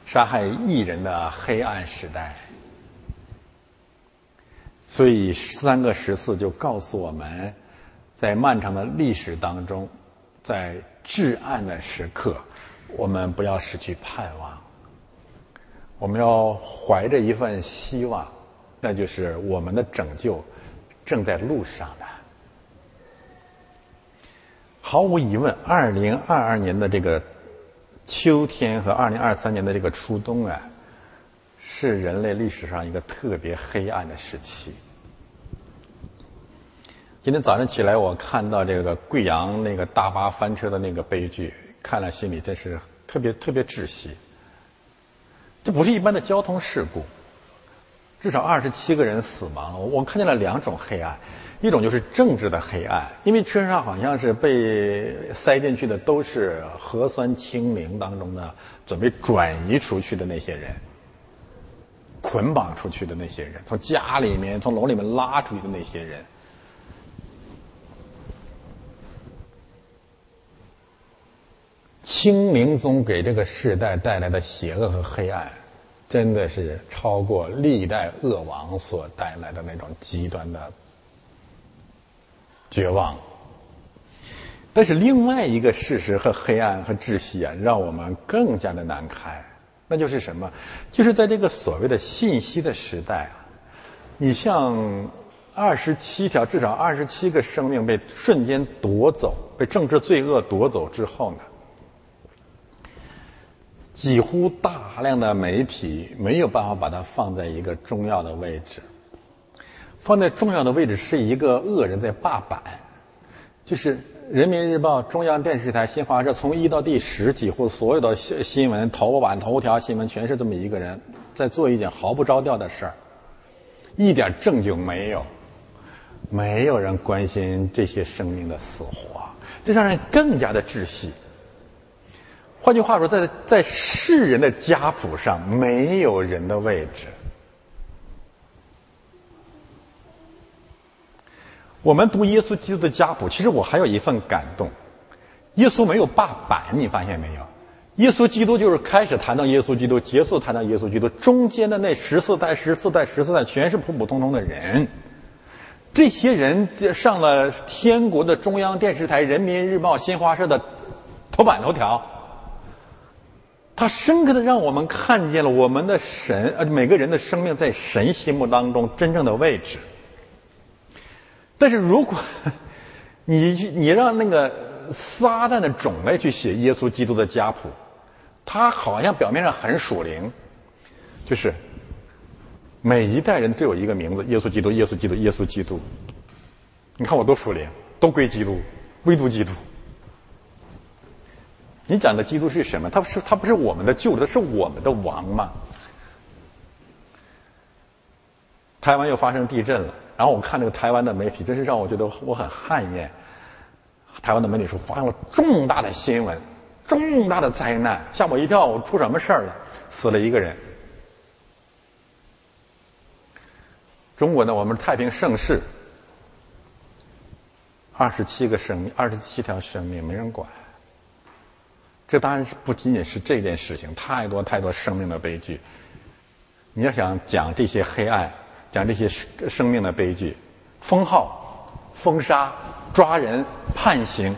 杀害异人的黑暗时代。所以三个十四就告诉我们，在漫长的历史当中，在至暗的时刻，我们不要失去盼望。我们要怀着一份希望，那就是我们的拯救正在路上的。毫无疑问，二零二二年的这个秋天和二零二三年的这个初冬啊，是人类历史上一个特别黑暗的时期。今天早上起来，我看到这个贵阳那个大巴翻车的那个悲剧，看了心里真是特别特别窒息。这不是一般的交通事故，至少二十七个人死亡了。我看见了两种黑暗，一种就是政治的黑暗，因为车上好像是被塞进去的都是核酸清零当中的准备转移出去的那些人，捆绑出去的那些人，从家里面从楼里面拉出去的那些人。清明宗给这个时代带来的邪恶和黑暗，真的是超过历代恶王所带来的那种极端的绝望。但是另外一个事实和黑暗和窒息啊，让我们更加的难堪。那就是什么？就是在这个所谓的信息的时代啊，你像二十七条，至少二十七个生命被瞬间夺走，被政治罪恶夺走之后呢？几乎大量的媒体没有办法把它放在一个重要的位置，放在重要的位置是一个恶人在霸版，就是《人民日报》、中央电视台、新华社从一到第十，几乎所有的新新闻头版头条新闻全是这么一个人在做一件毫不着调的事儿，一点证据没有，没有人关心这些生命的死活，这让人更加的窒息。换句话说，在在世人的家谱上，没有人的位置。我们读耶稣基督的家谱，其实我还有一份感动。耶稣没有霸板，你发现没有？耶稣基督就是开始谈到耶稣基督，结束谈到耶稣基督，中间的那十四代、十四代、十四代，全是普普通通的人。这些人上了天国的中央电视台、人民日报、新华社的头版头条。他深刻的让我们看见了我们的神，呃，每个人的生命在神心目当中真正的位置。但是如果 <laughs> 你你让那个撒旦的种类去写耶稣基督的家谱，他好像表面上很属灵，就是每一代人都有一个名字：耶稣基督，耶稣基督，耶稣基督。你看我多属灵，都归基督，唯独基督。你讲的基督是什么？他不是他不是我们的救主，他是我们的王吗？台湾又发生地震了，然后我看那个台湾的媒体，真是让我觉得我很汗颜。台湾的媒体说发生了重大的新闻，重大的灾难，吓我一跳！我出什么事儿了？死了一个人。中国呢，我们太平盛世，二十七个生命，二十七条生命，没人管。这当然是不仅仅是这件事情，太多太多生命的悲剧。你要想讲这些黑暗，讲这些生命的悲剧，封号、封杀、抓人、判刑。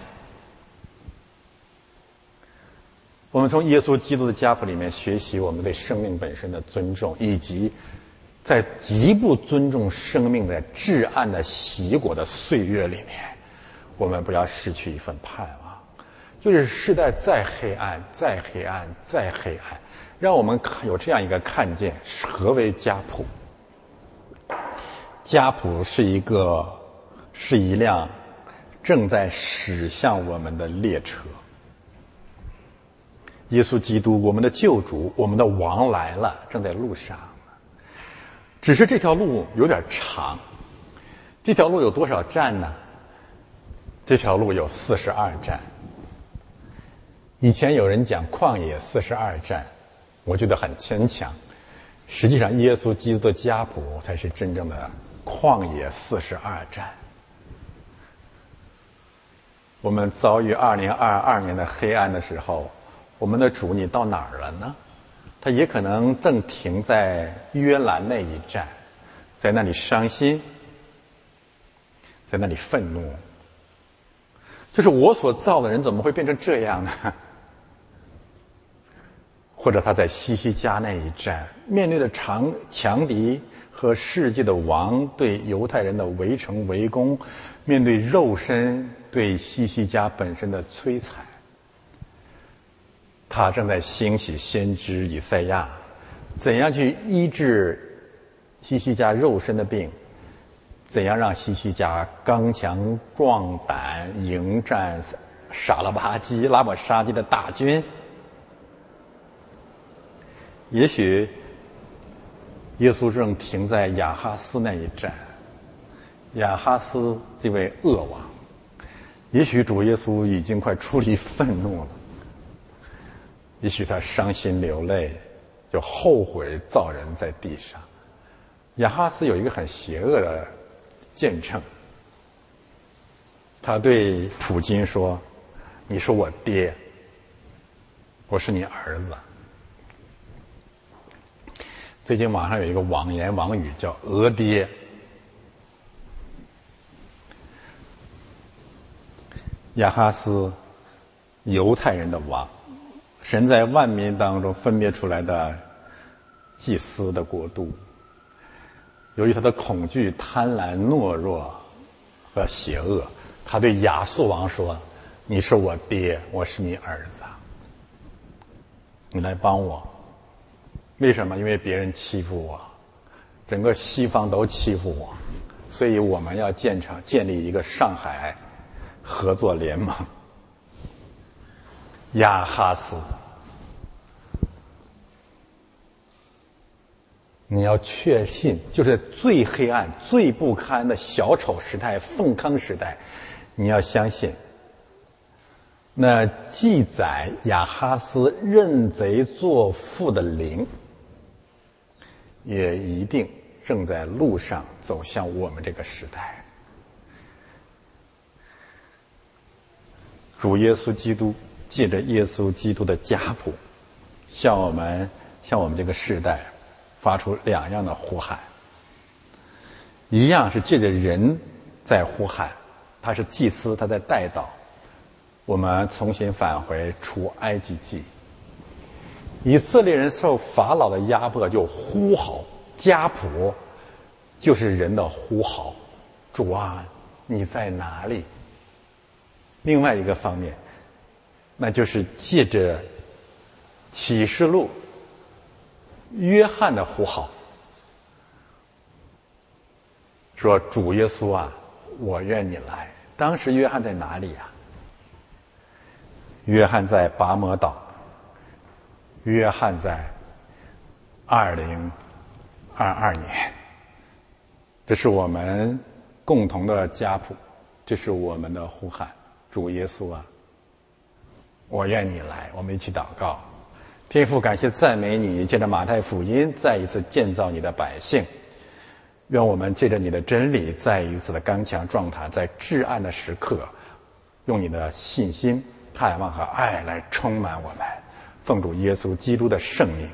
我们从耶稣基督的家谱里面学习我们对生命本身的尊重，以及在极不尊重生命的至暗的习果的岁月里面，我们不要失去一份盼望。就是时代再黑暗，再黑暗，再黑暗，让我们看有这样一个看见：何为家谱？家谱是一个，是一辆正在驶向我们的列车。耶稣基督，我们的救主，我们的王来了，正在路上。只是这条路有点长，这条路有多少站呢？这条路有四十二站。以前有人讲旷野四十二站，我觉得很牵强。实际上，耶稣基督的家谱才是真正的旷野四十二站。我们遭遇二零二二年的黑暗的时候，我们的主你到哪儿了呢？他也可能正停在约兰那一站，在那里伤心，在那里愤怒。就是我所造的人怎么会变成这样呢？或者他在西西家那一战，面对的长强敌和世界的王对犹太人的围城围攻，面对肉身对西西家本身的摧残，他正在兴起先知以赛亚，怎样去医治西西家肉身的病，怎样让西西家刚强壮胆迎战傻了吧唧拉姆沙基的大军。也许，耶稣正停在亚哈斯那一站。亚哈斯这位恶王，也许主耶稣已经快出离愤怒了。也许他伤心流泪，就后悔造人在地上。亚哈斯有一个很邪恶的见证，他对普京说：“你是我爹，我是你儿子。”最近网上有一个网言网语叫“俄爹”，亚哈斯，犹太人的王，神在万民当中分别出来的祭司的国度。由于他的恐惧、贪婪、懦弱和邪恶，他对亚述王说：“你是我爹，我是你儿子，你来帮我。”为什么？因为别人欺负我，整个西方都欺负我，所以我们要建成建立一个上海合作联盟。亚哈斯，你要确信，就是最黑暗、最不堪的小丑时代、凤坑时代，你要相信，那记载亚哈斯认贼作父的灵。也一定正在路上走向我们这个时代。主耶稣基督借着耶稣基督的家谱，向我们向我们这个时代发出两样的呼喊：一样是借着人在呼喊，他是祭司，他在带导我们重新返回出埃及记。以色列人受法老的压迫，就呼号家谱，就是人的呼号。主啊，你在哪里？另外一个方面，那就是借着启示录约翰的呼号，说主耶稣啊，我愿你来。当时约翰在哪里呀？约翰在拔摩岛。约翰在二零二二年，这是我们共同的家谱，这是我们的呼喊。主耶稣啊，我愿你来，我们一起祷告。天父，感谢赞美你，借着马太福音再一次建造你的百姓。愿我们借着你的真理，再一次的刚强壮塔，在至暗的时刻，用你的信心、盼望和爱来充满我们。奉主耶稣基督的圣名。